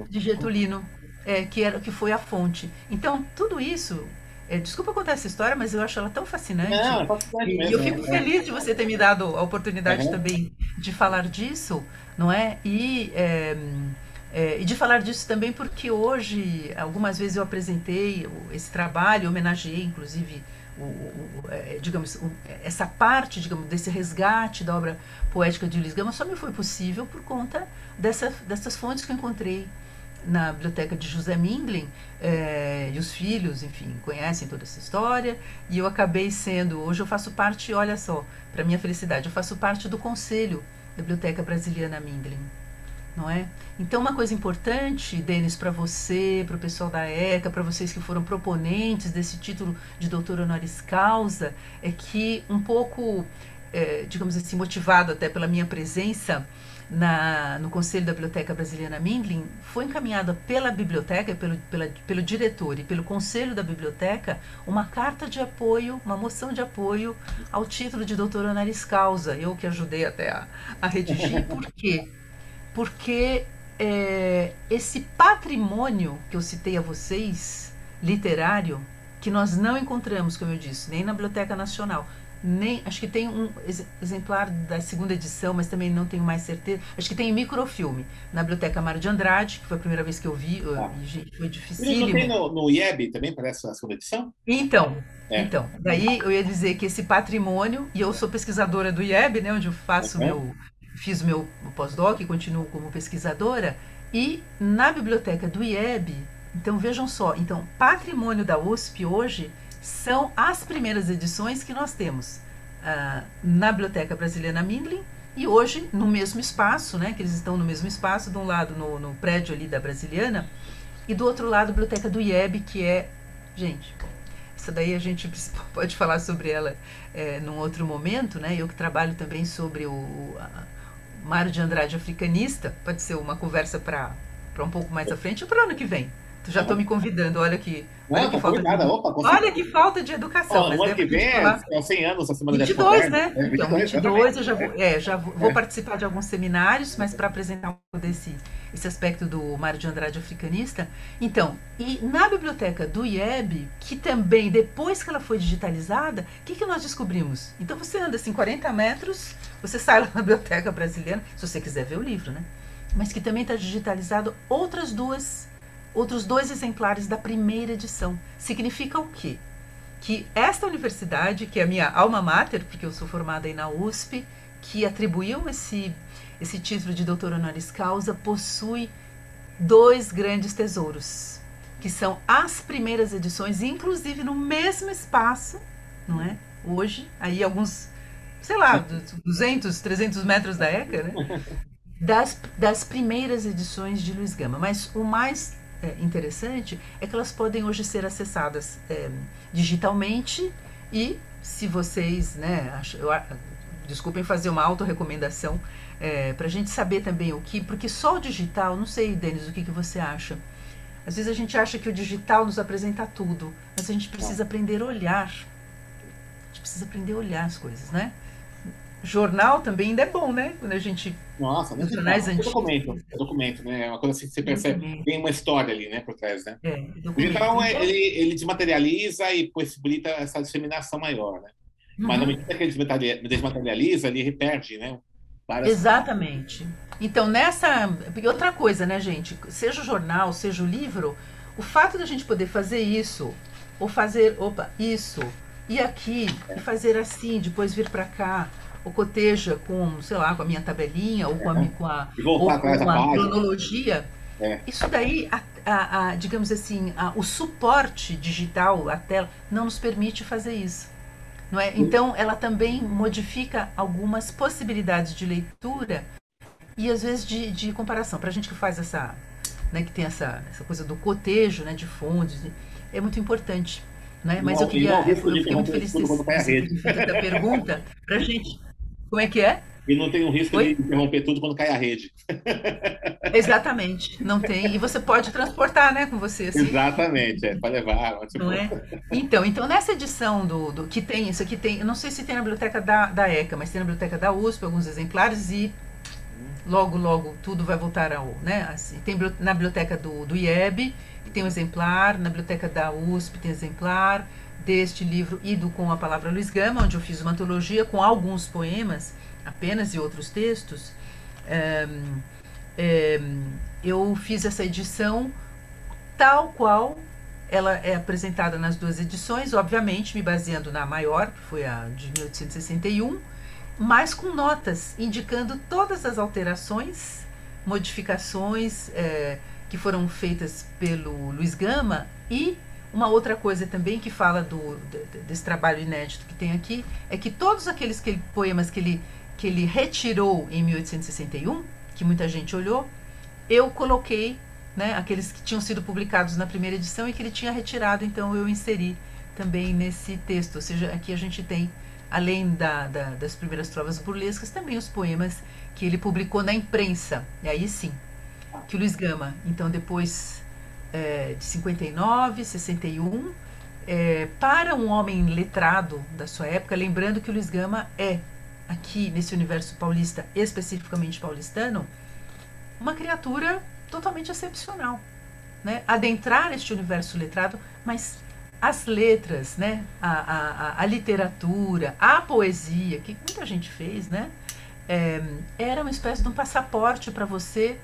de Getulino, é, que, era, que foi a fonte. Então, tudo isso é, desculpa contar essa história, mas eu acho ela tão fascinante. Não, é fascinante mesmo, e eu fico né? feliz de você ter me dado a oportunidade uhum. também de falar disso, não é? E, é, é, e de falar disso também porque hoje, algumas vezes eu apresentei esse trabalho, homenageei inclusive o, o, é, digamos, essa parte, digamos, desse resgate da obra poética de Luiz Gama só me foi possível por conta dessa, dessas fontes que eu encontrei na biblioteca de José Mindlin, é, e os filhos, enfim, conhecem toda essa história, e eu acabei sendo, hoje eu faço parte, olha só, para minha felicidade, eu faço parte do conselho da Biblioteca Brasiliana Mindlin, não é? Então, uma coisa importante, Denis, para você, para o pessoal da ECA, para vocês que foram proponentes desse título de doutor honoris causa, é que um pouco, é, digamos assim, motivado até pela minha presença, na, no Conselho da Biblioteca Brasiliana Mindlin, foi encaminhada pela biblioteca, pelo, pela, pelo diretor e pelo Conselho da Biblioteca uma carta de apoio, uma moção de apoio ao título de doutor honoris causa. Eu que ajudei até a, a redigir. Por quê? Porque é, esse patrimônio que eu citei a vocês, literário, que nós não encontramos, como eu disse, nem na Biblioteca Nacional, nem acho que tem um exemplar da segunda edição, mas também não tenho mais certeza. Acho que tem em microfilme na Biblioteca Mário de Andrade, que foi a primeira vez que eu vi, ah. e, gente, foi difícil. Não tem no, no IEB também para essa segunda edição? Então, é. então, daí eu ia dizer que esse patrimônio, e eu sou pesquisadora do IEB, né, onde eu faço uhum. meu fiz meu pós-doc e continuo como pesquisadora, e na biblioteca do IEB, então vejam só, então patrimônio da USP hoje são as primeiras edições que nós temos uh, na Biblioteca Brasileira Mindlin e hoje no mesmo espaço, né, que eles estão no mesmo espaço, de um lado no, no prédio ali da Brasiliana e do outro lado a Biblioteca do IEB, que é, gente, essa daí a gente pode falar sobre ela é, num outro momento, né? Eu que trabalho também sobre o Mário de Andrade africanista, pode ser uma conversa para um pouco mais à frente ou para o ano que vem. Tu já estou me convidando, olha aqui. Olha, que, falta de... Opa, olha que falta de educação. Oh, o ano que vem é 100 anos a Semana 22, né? É, 22, então, 22 eu já vou, é, já vou, vou é. participar de alguns seminários, mas para apresentar um pouco desse esse aspecto do Mário de Andrade africanista. Então, e na biblioteca do IEB, que também, depois que ela foi digitalizada, o que, que nós descobrimos? Então você anda assim 40 metros, você sai lá na biblioteca brasileira, se você quiser ver o livro, né? Mas que também está digitalizado outras duas outros dois exemplares da primeira edição. Significa o quê? Que esta universidade, que é a minha alma mater, porque eu sou formada aí na USP, que atribuiu esse, esse título de doutor honoris causa, possui dois grandes tesouros, que são as primeiras edições, inclusive no mesmo espaço, não é? Hoje, aí alguns, sei lá, 200, 300 metros da ECA, né? Das, das primeiras edições de Luiz Gama. Mas o mais é, interessante é que elas podem hoje ser acessadas é, digitalmente e se vocês, né, eu, desculpem fazer uma autorrecomendação é, para a gente saber também o que, porque só o digital, não sei, Denis, o que, que você acha? Às vezes a gente acha que o digital nos apresenta tudo, mas a gente precisa aprender a olhar. A gente precisa aprender a olhar as coisas, né? jornal também ainda é bom, né? Quando a gente. Nossa, os jornais antigos. É documento, é documento, né? É uma coisa assim que você percebe, tem uma história ali, né, por trás, né? É, então, ele, ele desmaterializa e possibilita essa disseminação maior, né? Uhum. Mas na medida que ele desmaterializa, ele perde, né? Várias... Exatamente. Então, nessa. E outra coisa, né, gente? Seja o jornal, seja o livro, o fato da gente poder fazer isso, ou fazer, opa, isso, e aqui, e fazer assim, depois vir para cá, ou coteja com, sei lá, com a minha tabelinha, ou com a, com a, ou com a cronologia. É. Isso daí, a, a, a, digamos assim, o suporte digital, a tela, não nos permite fazer isso. Não é? Então, ela também modifica algumas possibilidades de leitura e às vezes de, de comparação. Para a gente que faz essa, né, que tem essa, essa coisa do cotejo, né, de fontes, é muito importante. Né? Mas não, eu queria, eu fiquei muito feliz da pergunta para a gente como é que é? E não tem o risco Oi? de interromper tudo quando cai a rede. Exatamente, não tem. E você pode transportar, né, com você. Assim. Exatamente, é, para levar. Não é? Então, então, nessa edição do, do que tem, isso aqui tem, eu não sei se tem na biblioteca da, da ECA, mas tem na biblioteca da USP alguns exemplares e logo, logo tudo vai voltar ao, né, assim, tem na biblioteca do, do IEB, tem um exemplar, na biblioteca da USP tem exemplar, deste livro Ido com a Palavra Luiz Gama, onde eu fiz uma antologia com alguns poemas apenas e outros textos. É, é, eu fiz essa edição tal qual ela é apresentada nas duas edições, obviamente me baseando na maior, que foi a de 1861, mas com notas indicando todas as alterações, modificações é, que foram feitas pelo Luiz Gama e uma outra coisa também que fala do, desse trabalho inédito que tem aqui é que todos aqueles que ele, poemas que ele, que ele retirou em 1861, que muita gente olhou, eu coloquei né, aqueles que tinham sido publicados na primeira edição e que ele tinha retirado, então eu inseri também nesse texto. Ou seja, aqui a gente tem, além da, da, das primeiras trovas burlescas, também os poemas que ele publicou na imprensa. E aí sim, que o Luiz Gama, então depois é, de 59, 61, é, para um homem letrado da sua época, lembrando que o Luiz Gama é, aqui nesse universo paulista, especificamente paulistano, uma criatura totalmente excepcional, né? Adentrar este universo letrado, mas as letras, né? A, a, a, literatura, a poesia, que muita gente fez, né? É, era uma espécie de um passaporte para você,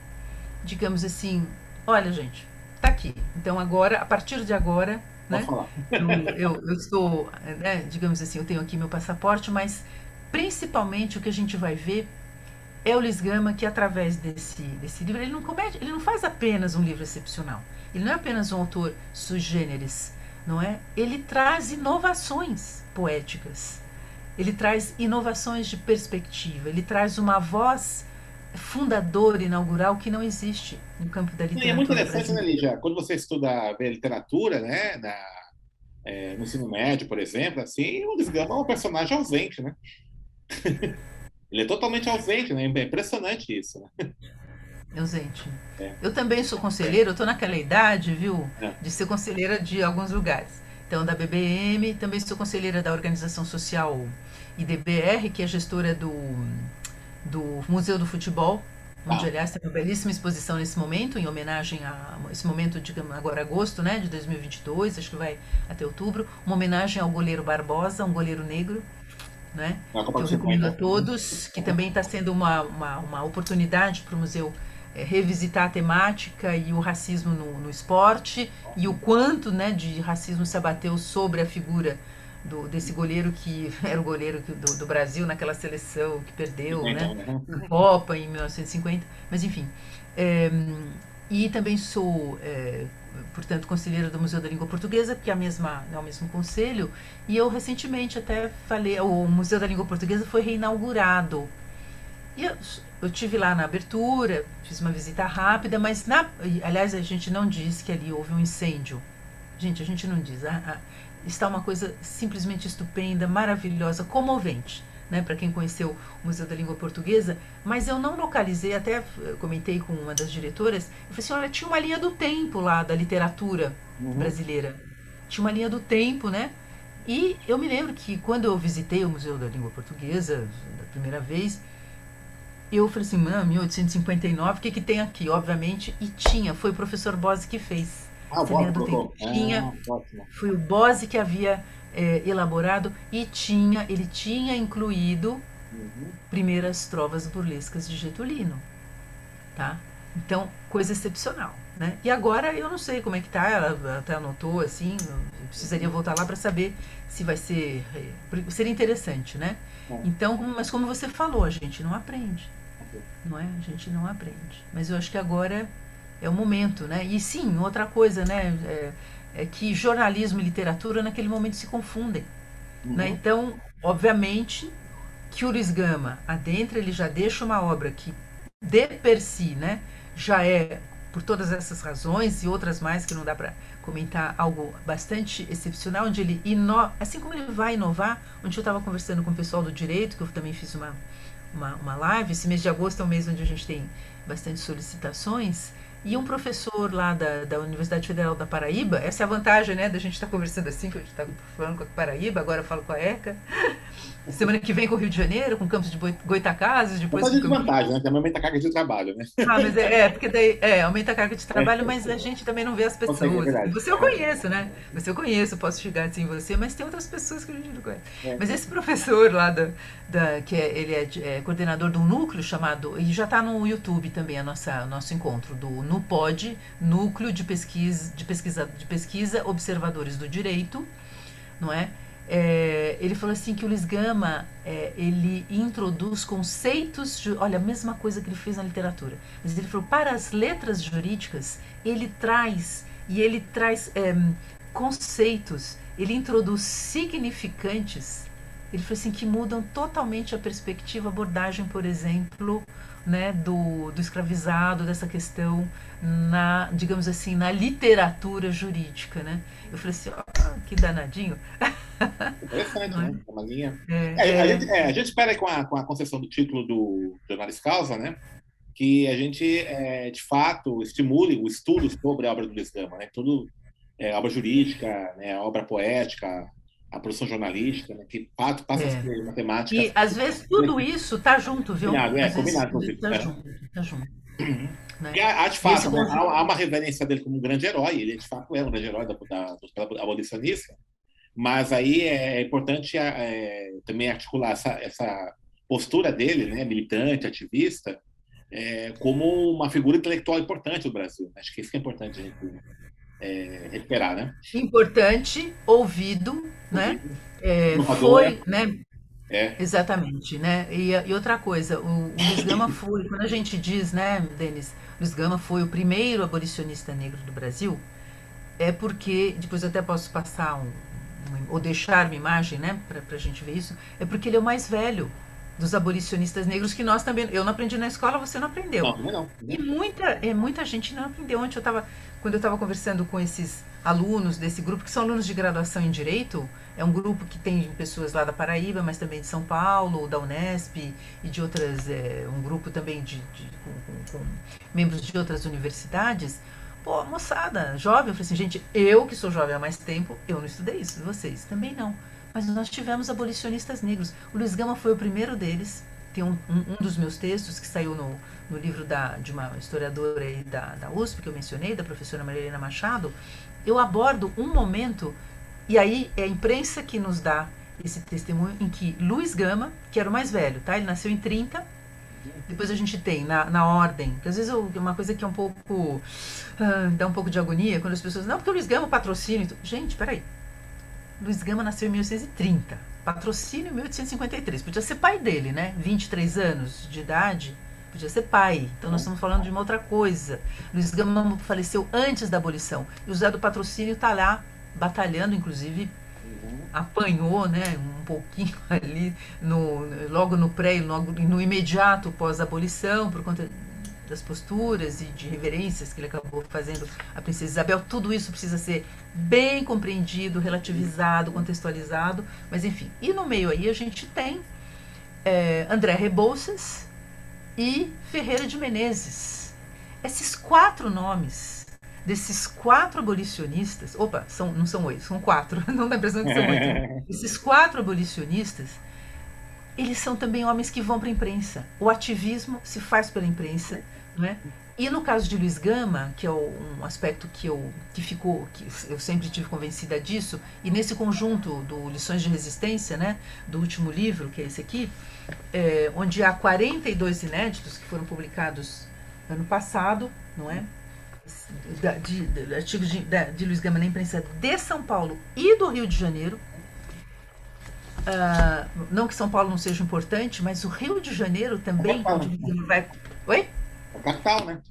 digamos assim, olha gente, tá aqui. Então agora, a partir de agora, né? Eu, eu, eu, estou, né, digamos assim, eu tenho aqui meu passaporte, mas principalmente o que a gente vai ver é o Luiz Gama que através desse, desse livro, ele não, comete, ele não faz apenas um livro excepcional. Ele não é apenas um autor sui generis, não é? Ele traz inovações poéticas. Ele traz inovações de perspectiva, ele traz uma voz fundadora, inaugural, que não existe no campo da literatura. E é muito interessante, né, Lígia? Quando você estuda literatura, né, na, é, no ensino médio, por exemplo, assim, o Luiz Gama é um personagem ausente, né? Ele é totalmente ausente, né? É impressionante isso, né? Ausente. É. Eu também sou conselheira, eu estou naquela idade, viu, é. de ser conselheira de alguns lugares. Então, da BBM, também sou conselheira da Organização Social IDBR, que é gestora do, do Museu do Futebol, onde, ah. aliás, tem uma belíssima exposição nesse momento, em homenagem a esse momento, digamos, agora agosto, né, de 2022, acho que vai até outubro, uma homenagem ao goleiro Barbosa, um goleiro negro, né? Eu recomendo a todos, que também está sendo uma, uma, uma oportunidade para o museu é, revisitar a temática e o racismo no, no, esporte e o quanto né, de racismo se abateu sobre a figura do, desse goleiro que era o goleiro do, do Brasil naquela seleção que perdeu né, né? na Copa em 1950. Mas enfim. É, e também sou é, portanto, conselheira do Museu da Língua Portuguesa, que é, a mesma, é o mesmo conselho, e eu recentemente até falei, o Museu da Língua Portuguesa foi reinaugurado. E eu, eu tive lá na abertura, fiz uma visita rápida, mas na, aliás a gente não diz que ali houve um incêndio. Gente, a gente não diz. Ah, ah, está uma coisa simplesmente estupenda, maravilhosa, comovente né, para quem conheceu o Museu da Língua Portuguesa, mas eu não localizei, até comentei com uma das diretoras, eu falei assim, olha, tinha uma linha do tempo lá da literatura uhum. brasileira. Tinha uma linha do tempo, né? E eu me lembro que quando eu visitei o Museu da Língua Portuguesa, da primeira vez, eu falei assim, mano, 1859, o que, que tem aqui? Obviamente, e tinha, foi o professor Bose que fez. Ah, essa linha do tempo. Tinha, ah, foi o Bose que havia é, elaborado e tinha, ele tinha incluído uhum. primeiras trovas burlescas de Getulino, tá? Então, coisa excepcional, né? E agora eu não sei como é que tá, ela até anotou assim, precisaria voltar lá para saber se vai ser, é, seria interessante, né? É. Então, mas como você falou, a gente não aprende, não é? A gente não aprende. Mas eu acho que agora é o momento, né? E sim, outra coisa, né? É, é que jornalismo e literatura naquele momento se confundem. Uhum. Né? Então, obviamente, que o Luiz Gama adentra, ele já deixa uma obra que, de per si, né, já é, por todas essas razões e outras mais que não dá para comentar, algo bastante excepcional, onde ele inova, assim como ele vai inovar, onde eu estava conversando com o pessoal do direito, que eu também fiz uma, uma, uma live, esse mês de agosto é um mês onde a gente tem bastante solicitações, e um professor lá da, da Universidade Federal da Paraíba, essa é a vantagem, né, da gente estar tá conversando assim, que a gente está falando com a Paraíba, agora eu falo com a ECA. Semana que vem com o Rio de Janeiro, com o campus de Goitacazes, depois com de vantagem, né? Também aumenta a carga de trabalho, né? Ah, mas é, é, porque daí é, aumenta a carga de trabalho, mas a gente também não vê as pessoas. É você eu conheço, né? Você eu conheço, posso chegar assim em você, mas tem outras pessoas que a gente não conhece. É. Mas esse professor lá da, da que é, ele é, é, coordenador de um núcleo chamado e já está no YouTube também a nossa nosso encontro do NUPOD, Núcleo de Pesquisa de Pesquisa de Pesquisa Observadores do Direito, não é? É, ele falou assim que o Luiz Gama é, ele introduz conceitos, de, olha, a mesma coisa que ele fez na literatura, mas ele falou para as letras jurídicas ele traz e ele traz é, conceitos, ele introduz significantes, ele falou assim que mudam totalmente a perspectiva, abordagem, por exemplo, né, do, do escravizado, dessa questão na, digamos assim, na literatura jurídica, né? Eu falei assim, ó, que danadinho. Interessante, né? É uma linha. É, é, a, é. gente, é, a, gente, espera com a, com a concessão do título do Jornalistas Causa, né? Que a gente, é, de fato, estimule o estudo sobre a obra do Luiz Gama, né? Tudo, obra jurídica, né? obra poética, a produção jornalística, né? que passa a ser matemática. E às vezes tudo isso está junto, viu? Combinado, é, às combinado. Está junto, tá junto. Né? E há, de fato, né, há, há, uma reverência dele como um grande herói, ele de fato é um grande herói da, da, da abolicionista, mas aí é importante é, também articular essa, essa postura dele, né, militante, ativista, é, como uma figura intelectual importante do Brasil. Acho que isso que é importante a gente é, recuperar, né? Importante, ouvido, né? É, foi, né? É. Exatamente, né? E, e outra coisa, o, o Luiz Gama foi, quando a gente diz, né, Denis, Luiz Gama foi o primeiro abolicionista negro do Brasil, é porque, depois eu até posso passar um, um ou deixar uma imagem, né, para a gente ver isso, é porque ele é o mais velho dos abolicionistas negros que nós também. Eu não aprendi na escola, você não aprendeu. Não, não. E muita, é, muita gente não aprendeu. Ontem eu estava, quando eu estava conversando com esses alunos desse grupo, que são alunos de graduação em Direito, é um grupo que tem pessoas lá da Paraíba, mas também de São Paulo, da Unesp e de outras, é, um grupo também de, de com, com, com, membros de outras universidades. Pô, moçada, jovem, eu falei assim, gente, eu que sou jovem há mais tempo, eu não estudei isso, vocês também não. Mas nós tivemos abolicionistas negros. O Luiz Gama foi o primeiro deles. Tem um, um, dos meus textos que saiu no, no livro da, de uma historiadora da, da USP, que eu mencionei, da professora Marilena Machado. Eu abordo um momento, e aí é a imprensa que nos dá esse testemunho, em que Luiz Gama, que era o mais velho, tá? ele nasceu em 30, depois a gente tem na, na ordem, que às vezes eu, uma coisa que é um pouco. Uh, dá um pouco de agonia, quando as pessoas. Não, porque o Luiz Gama patrocina. Gente, peraí. Luiz Gama nasceu em 1830. Patrocínio em 1853. Podia ser pai dele, né? 23 anos de idade. Podia ser pai. Então nós estamos falando de uma outra coisa. Luiz Gama faleceu antes da abolição. E o Zé do Patrocínio está lá batalhando, inclusive apanhou né, um pouquinho ali no, logo no pré logo no imediato pós-abolição, por conta das posturas e de reverências que ele acabou fazendo à princesa Isabel, tudo isso precisa ser bem compreendido, relativizado, contextualizado, mas enfim. E no meio aí a gente tem é, André Rebouças e Ferreira de Menezes. Esses quatro nomes desses quatro abolicionistas, opa, são, não são oito, são quatro, não dá a impressão que são oito. Esses quatro abolicionistas, eles são também homens que vão para a imprensa. O ativismo se faz pela imprensa, né? E no caso de Luiz Gama, que é um aspecto que eu que ficou, que eu sempre tive convencida disso, e nesse conjunto do Lições de Resistência, né, do último livro, que é esse aqui, é, onde há 42 inéditos que foram publicados ano passado, não é? De, de, de artigos de, de, Luiz Gama na imprensa de São Paulo e do Rio de Janeiro. Uh, não que São Paulo não seja importante, mas o Rio de Janeiro também, onde vai. Oi? Capital, né?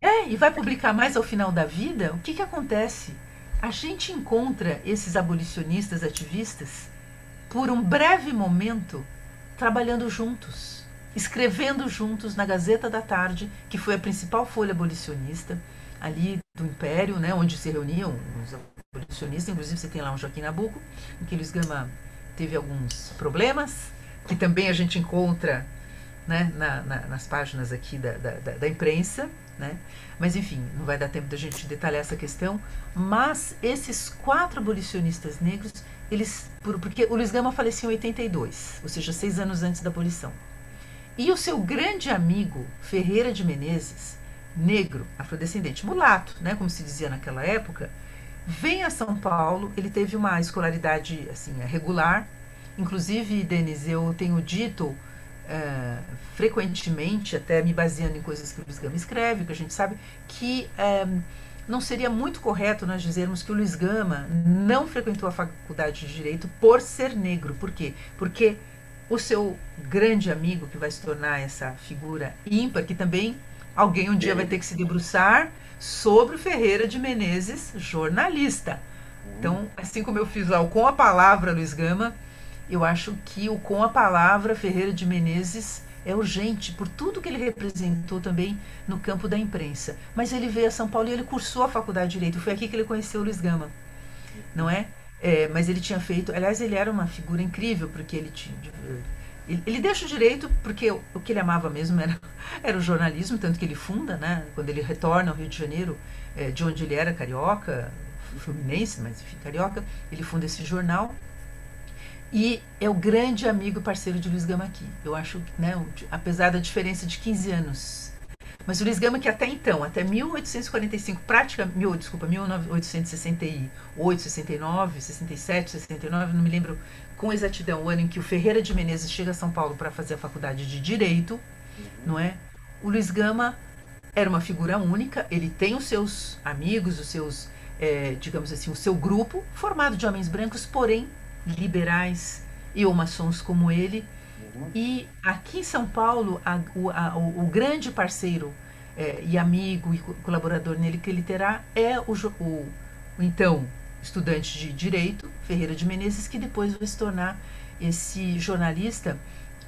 É, e vai publicar mais ao final da vida, o que, que acontece? A gente encontra esses abolicionistas ativistas por um breve momento trabalhando juntos, escrevendo juntos na Gazeta da Tarde, que foi a principal folha abolicionista ali do Império, né, onde se reuniam os abolicionistas, inclusive você tem lá um Joaquim Nabuco, em que Luiz Gama teve alguns problemas, que também a gente encontra né, na, na, nas páginas aqui da, da, da, imprensa, né? Mas enfim, não vai dar tempo da gente detalhar essa questão. Mas esses quatro abolicionistas negros, eles, porque o Luiz Gama faleceu em 82, ou seja, seis anos antes da abolição. E o seu grande amigo Ferreira de Menezes, negro, afrodescendente, mulato, né, como se dizia naquela época, vem a São Paulo. Ele teve uma escolaridade assim regular. Inclusive, Denis, eu tenho dito é, frequentemente, até me baseando em coisas que o Luiz Gama escreve, que a gente sabe, que é, não seria muito correto nós dizermos que o Luiz Gama não frequentou a faculdade de Direito por ser negro. Por quê? Porque o seu grande amigo, que vai se tornar essa figura ímpar, que também alguém um dia vai ter que se debruçar sobre o Ferreira de Menezes, jornalista. Então, assim como eu fiz lá Com a Palavra Luiz Gama, eu acho que o com a palavra Ferreira de Menezes é urgente por tudo que ele representou também no campo da imprensa. Mas ele veio a São Paulo e ele cursou a faculdade de Direito. Foi aqui que ele conheceu o Luiz Gama, não é? é mas ele tinha feito, aliás, ele era uma figura incrível porque ele tinha ele, ele deixa o direito porque o, que ele amava mesmo era, era o jornalismo, tanto que ele funda, né? Quando ele retorna ao Rio de Janeiro, é, de onde ele era carioca, fluminense, mas enfim, carioca, ele funda esse jornal e é o grande amigo parceiro de Luiz Gama aqui. Eu acho, né, apesar da diferença de 15 anos Mas o Luiz Gama, que até então, até 1845, praticamente, mil, desculpa, 1868, 69, 67, 69, não me lembro com exatidão o ano em que o Ferreira de Menezes chega a São Paulo para fazer a faculdade de Direito, uhum. não é? O Luiz Gama era uma figura única, ele tem os seus amigos, os seus, é, digamos assim, o seu grupo, formado de homens brancos, porém liberais e ou maçons como ele, e aqui em São Paulo, a, o, a, o, grande parceiro é, e amigo e colaborador nele que ele terá é o, o, o, então estudante de Direito, Ferreira de Menezes, que depois vai se tornar esse jornalista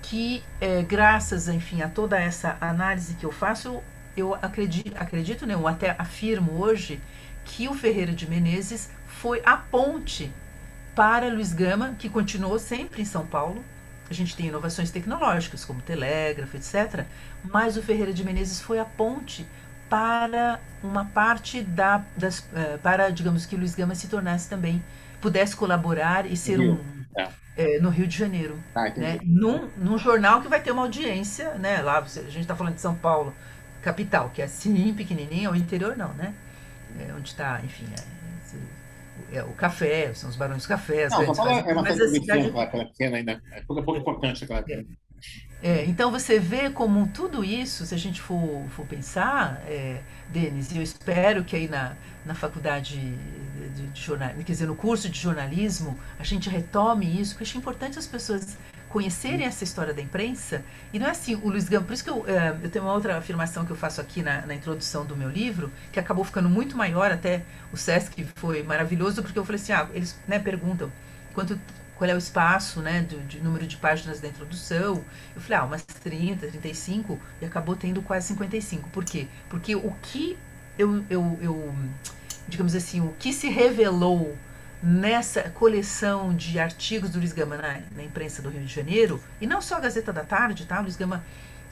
que, é, graças enfim, a toda essa análise que eu faço, eu acredito, acredito né, eu até afirmo hoje que o Ferreira de Menezes foi a ponte para Luiz Gama, que continuou sempre em São Paulo, a gente tem inovações tecnológicas, como telégrafo, etc. Mas o Ferreira de Menezes foi a ponte para uma parte da, das, uh, para, digamos, que Luiz Gama se tornasse também, pudesse colaborar e ser Rio. um. É. É, no Rio de Janeiro. Ah, né? num, num jornal que vai ter uma audiência, né? Lá, a gente está falando de São Paulo, capital, que é assim, pequenininha, o interior não, né? É, onde está, enfim, é, é, o café, são os barões do café. Não, São é uma coisa cidade... aquela pequena ainda, é pouco, pouco importante aquela é. É, então você vê como tudo isso, se a gente for, for pensar, é, Denis, eu espero que aí na, na faculdade de, de jornalismo, quer dizer, no curso de jornalismo, a gente retome isso, porque acho importante as pessoas conhecerem essa história da imprensa. E não é assim, o Luiz Gama, por isso que eu, uh, eu tenho uma outra afirmação que eu faço aqui na, na, introdução do meu livro, que acabou ficando muito maior, até o SESC foi maravilhoso, porque eu falei assim, ah, eles né, perguntam quanto, qual é o espaço, né, de, de, número de páginas da introdução. Eu falei, ah, umas 30, 35, e acabou tendo quase 55. Por quê? Porque o que eu, eu, eu digamos assim, o que se revelou nessa coleção de artigos do Luiz Gama na, na, imprensa do Rio de Janeiro, e não só a Gazeta da Tarde, tá? O Luiz Gama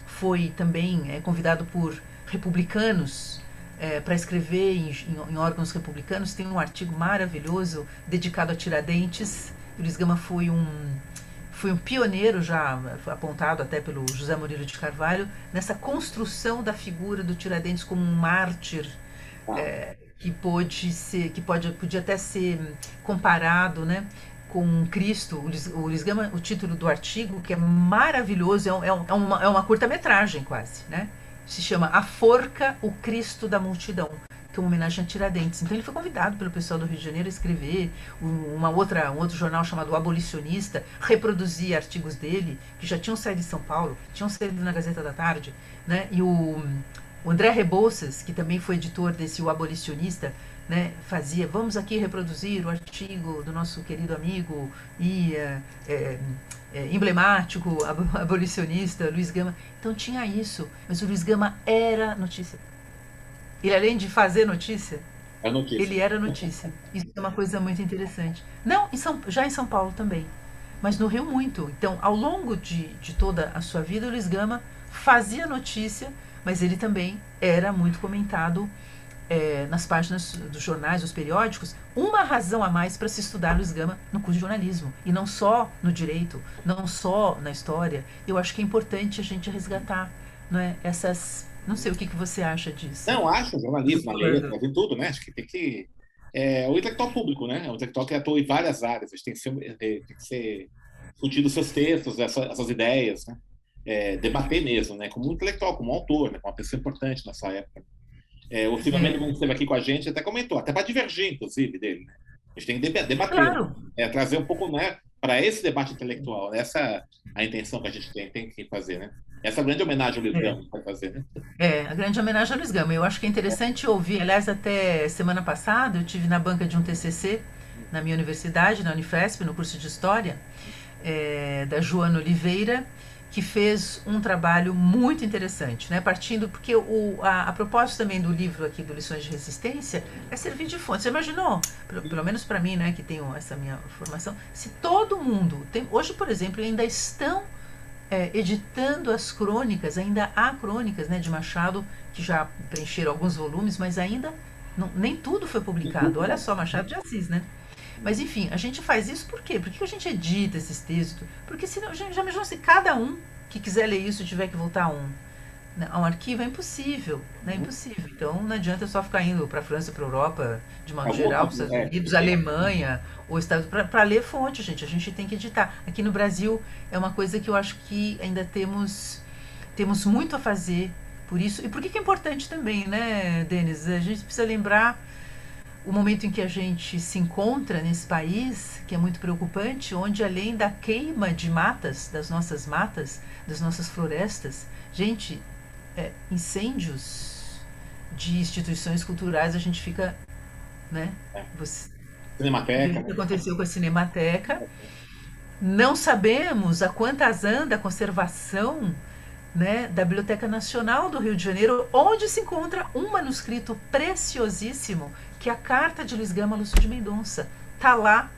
foi também é, convidado por republicanos é, para escrever em, em, em, órgãos republicanos. Tem um artigo maravilhoso dedicado a Tiradentes. O Luiz Gama foi um, foi um pioneiro, já apontado até pelo José Murilo de Carvalho, nessa construção da figura do Tiradentes como um mártir. É, que pode ser, que pode, podia até ser comparado, né, com Cristo, o Luiz o título do artigo, que é maravilhoso, é, um, é, é uma, é uma curta-metragem quase, né? Se chama A Forca, o Cristo da Multidão, que é uma homenagem a Tiradentes. Então ele foi convidado pelo pessoal do Rio de Janeiro a escrever uma outra, um outro jornal chamado o Abolicionista, reproduzir artigos dele, que já tinham saído de São Paulo, tinham saído na Gazeta da Tarde, né? E o o André Rebouças, que também foi editor desse O Abolicionista, né, fazia, vamos aqui reproduzir o artigo do nosso querido amigo e é, é, é, emblemático abolicionista Luiz Gama. Então tinha isso, mas o Luiz Gama era notícia. Ele, além de fazer notícia, é notícia. ele era notícia. Isso é uma coisa muito interessante. Não, em São, já em São Paulo também, mas no Rio muito. Então, ao longo de, de toda a sua vida, o Luiz Gama fazia notícia mas ele também era muito comentado é, nas páginas dos jornais, dos periódicos, uma razão a mais para se estudar Luiz Gama no curso de jornalismo. E não só no direito, não só na história. Eu acho que é importante a gente resgatar não é, essas. Não sei o que, que você acha disso. Não, acho, jornalismo, a letra, em tudo, né? Acho que tem que. É, o intelectual público, né? O intelectual que atua em várias áreas. Tem que ser, tem que ser discutido seus textos, essa, essas ideias, né? É, debater mesmo, né? Como um intelectual, como um autor, né? Como uma pessoa importante na sua época. É, o Silvio Mendes, quando esteve aqui com a gente, até comentou, até para divergir, inclusive, dele. Né? A gente tem que debater, claro. é, trazer um pouco né, para esse debate intelectual. Né? Essa é a intenção que a gente tem, tem que fazer, né? Essa grande homenagem ao Luiz é. Gama vai fazer, né? É, a grande homenagem ao Luiz Gama. Eu acho que é interessante ouvir. Aliás, até semana passada eu tive na banca de um TCC na minha universidade, na Unifesp, no curso de História, é, da Joana Oliveira, que fez um trabalho muito interessante, né? Partindo, porque o, a, a propósito também do livro aqui do Lições de Resistência é servir de fonte. Você imaginou, pelo, pelo menos para mim, né, que tenho essa minha formação, se todo mundo tem, hoje, por exemplo, ainda estão é, editando as crônicas, ainda há crônicas, né, de Machado que já preencheram alguns volumes, mas ainda não, nem tudo foi publicado. Olha só, Machado de Assis, né? Mas enfim, a gente faz isso por quê? Por que a gente edita esses textos? Porque senão, já imaginou se cada um que quiser ler isso tiver que voltar um? um arquivo é impossível, né? É impossível. Então não adianta só ficar indo para a França, para a Europa, de modo geral, para os Estados é, Unidos, é, Alemanha, ou Estados para ler fonte, gente. A gente tem que editar. Aqui no Brasil é uma coisa que eu acho que ainda temos temos muito a fazer por isso. E por que, que é importante também, né, Denis? A gente precisa lembrar o momento em que a gente se encontra nesse país, que é muito preocupante, onde além da queima de matas, das nossas matas, das nossas florestas, gente, é, incêndios de instituições culturais, a gente fica, né? É. Você, Cinemateca. O que aconteceu com a Cinemateca? Não sabemos a quantas anda a conservação né, da Biblioteca Nacional do Rio de Janeiro, onde se encontra um manuscrito preciosíssimo, que é a Carta de Luiz Gama Lúcio de Mendonça. Está lá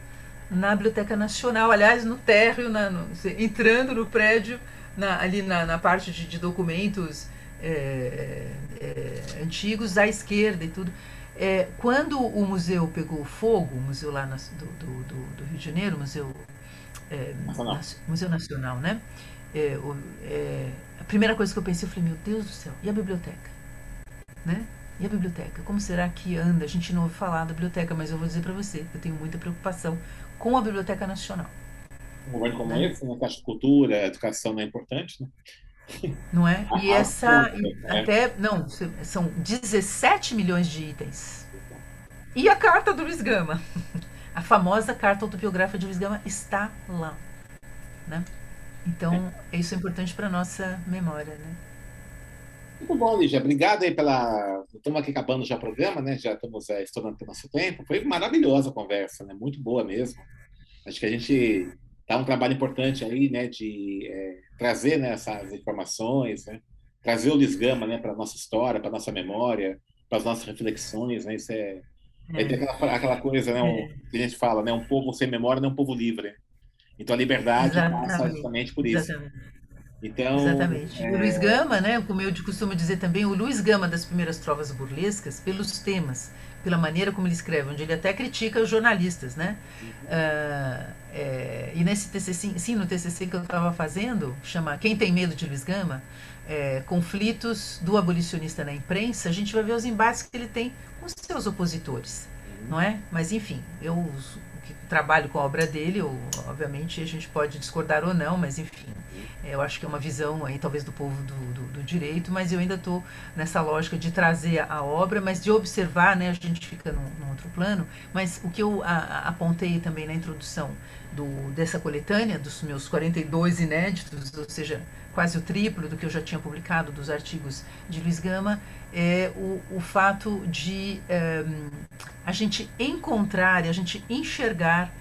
na Biblioteca Nacional, aliás, no térreo, na, no, entrando no prédio, na, ali na, na parte de, de documentos é, é, antigos à esquerda e tudo. É, quando o museu pegou fogo, o museu lá do, do, do, do, Rio de Janeiro, o museu, é, Nacional. museu Nacional, né? É, o, é, a primeira coisa que eu pensei, eu falei, meu Deus do céu, e a biblioteca? Né? E a biblioteca? Como será que anda? A gente não ouve falar da biblioteca, mas eu vou dizer para você, eu tenho muita preocupação com a Biblioteca Nacional. Um governo como né? esse, né, que acha cultura, educação não é importante, né? Não é? E essa, é. até, não, são 17 milhões de itens. E a carta do Luiz Gama, a famosa carta autobiográfica de Luiz Gama está lá, né? Então, é. isso é importante para nossa memória, né? Muito bom, Lígia. Obrigado aí pela. Estamos aqui acabando já o programa, né? Já estamos é, estourando o nosso tempo. Foi maravilhosa a conversa, né? Muito boa mesmo. Acho que a gente tá um trabalho importante aí, né? De é, trazer né, essas informações, né? Trazer o Luiz Gama, né? Para nossa história, para nossa memória, para as nossas reflexões, né? Isso é, é. é aquela, aquela, coisa, né? Um, é. que a gente fala, né? Um povo sem memória não é um povo livre. Então a liberdade Exatamente. passa justamente por isso. Exatamente. Então, Exatamente. É... O Luiz Gama, né, como eu costumo dizer também, o Luiz Gama das primeiras trovas burlescas, pelos temas, pela maneira como ele escreve, onde ele até critica os jornalistas, né? Uhum. Uh, é, e nesse TCC, sim, no TCC que eu estava fazendo, chama Quem Tem Medo de Luiz Gama, é, conflitos do abolicionista na imprensa, a gente vai ver os embates que ele tem com seus opositores, uhum. não é? Mas enfim, eu trabalho com a obra dele, ou, obviamente a gente pode discordar ou não, mas enfim, eu acho que é uma visão aí talvez do povo do, do, do direito, mas eu ainda estou nessa lógica de trazer a, obra, mas de observar, né, a gente fica num, num outro plano, mas o que eu a, a, apontei também na introdução do, dessa coletânea, dos meus 42 inéditos, ou seja, quase o triplo do que eu já tinha publicado dos artigos de Luiz Gama, é o, o fato de um, a gente encontrar e a gente enxergar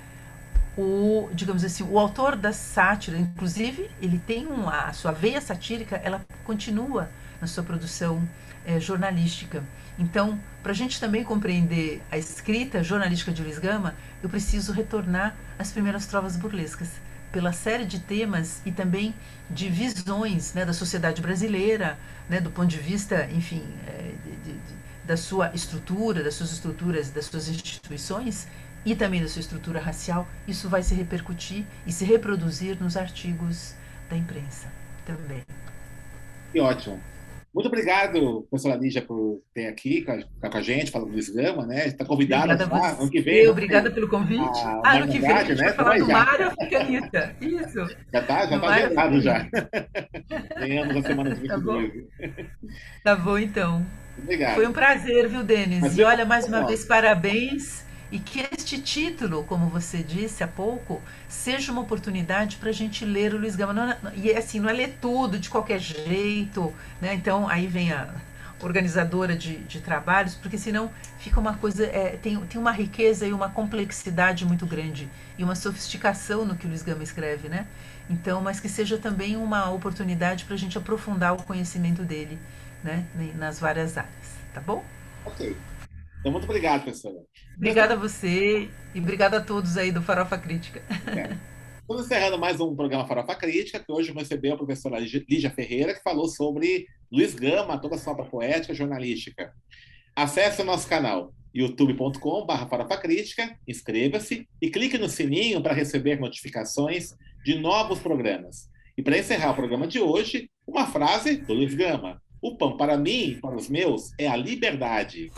o, digamos assim, o autor da sátira, inclusive, ele tem uma, a sua veia satírica, ela continua na sua produção é, jornalística. Então, para a gente também compreender a escrita jornalística de Luiz Gama, eu preciso retornar às primeiras trovas burlescas, pela série de temas e também de visões né, da sociedade brasileira, né, do ponto de vista, enfim, é, de, de, da sua estrutura, das suas estruturas, das suas instituições e também da sua estrutura racial, isso vai se repercutir e se reproduzir nos artigos da imprensa também. Que ótimo. Muito obrigado, professora Lígia, por ter aqui com a, com a gente, falando do Gama, né? Está convidada para ano que vem. Eu, obrigada pelo convite. A, ah, ano que vem a gente né? vai falar do Mário Ficanita. Isso. Já está já tá agendado já. Tenhamos a semana de tá bom. Tá bom, então. Obrigado. Foi um prazer, viu, Denis? E olha, mais uma vez, parabéns e que este título, como você disse há pouco, seja uma oportunidade para a gente ler o Luiz Gama. Não, é, e assim, não é ler tudo de qualquer jeito, né? Então aí vem a organizadora de, de trabalhos, porque senão fica uma coisa, é, tem, tem uma riqueza e uma complexidade muito grande e uma sofisticação no que o Luiz Gama escreve, né? Então, mas que seja também uma oportunidade para a gente aprofundar o conhecimento dele, né? Nas várias áreas, tá bom? Ok. Então, muito obrigado, professora. Obrigada a você e obrigada a todos aí do Farofa Crítica. É. Estamos encerrando mais um programa Farofa Crítica, que hoje recebeu a professora Lígia Ferreira, que falou sobre Luiz Gama, toda a sua obra poética jornalística. Acesse o nosso canal youtube.com.br farofacrítica, inscreva-se e clique no sininho para receber notificações de novos programas. E para encerrar o programa de hoje, uma frase do Luiz Gama. O pão, para mim, para os meus, é a liberdade.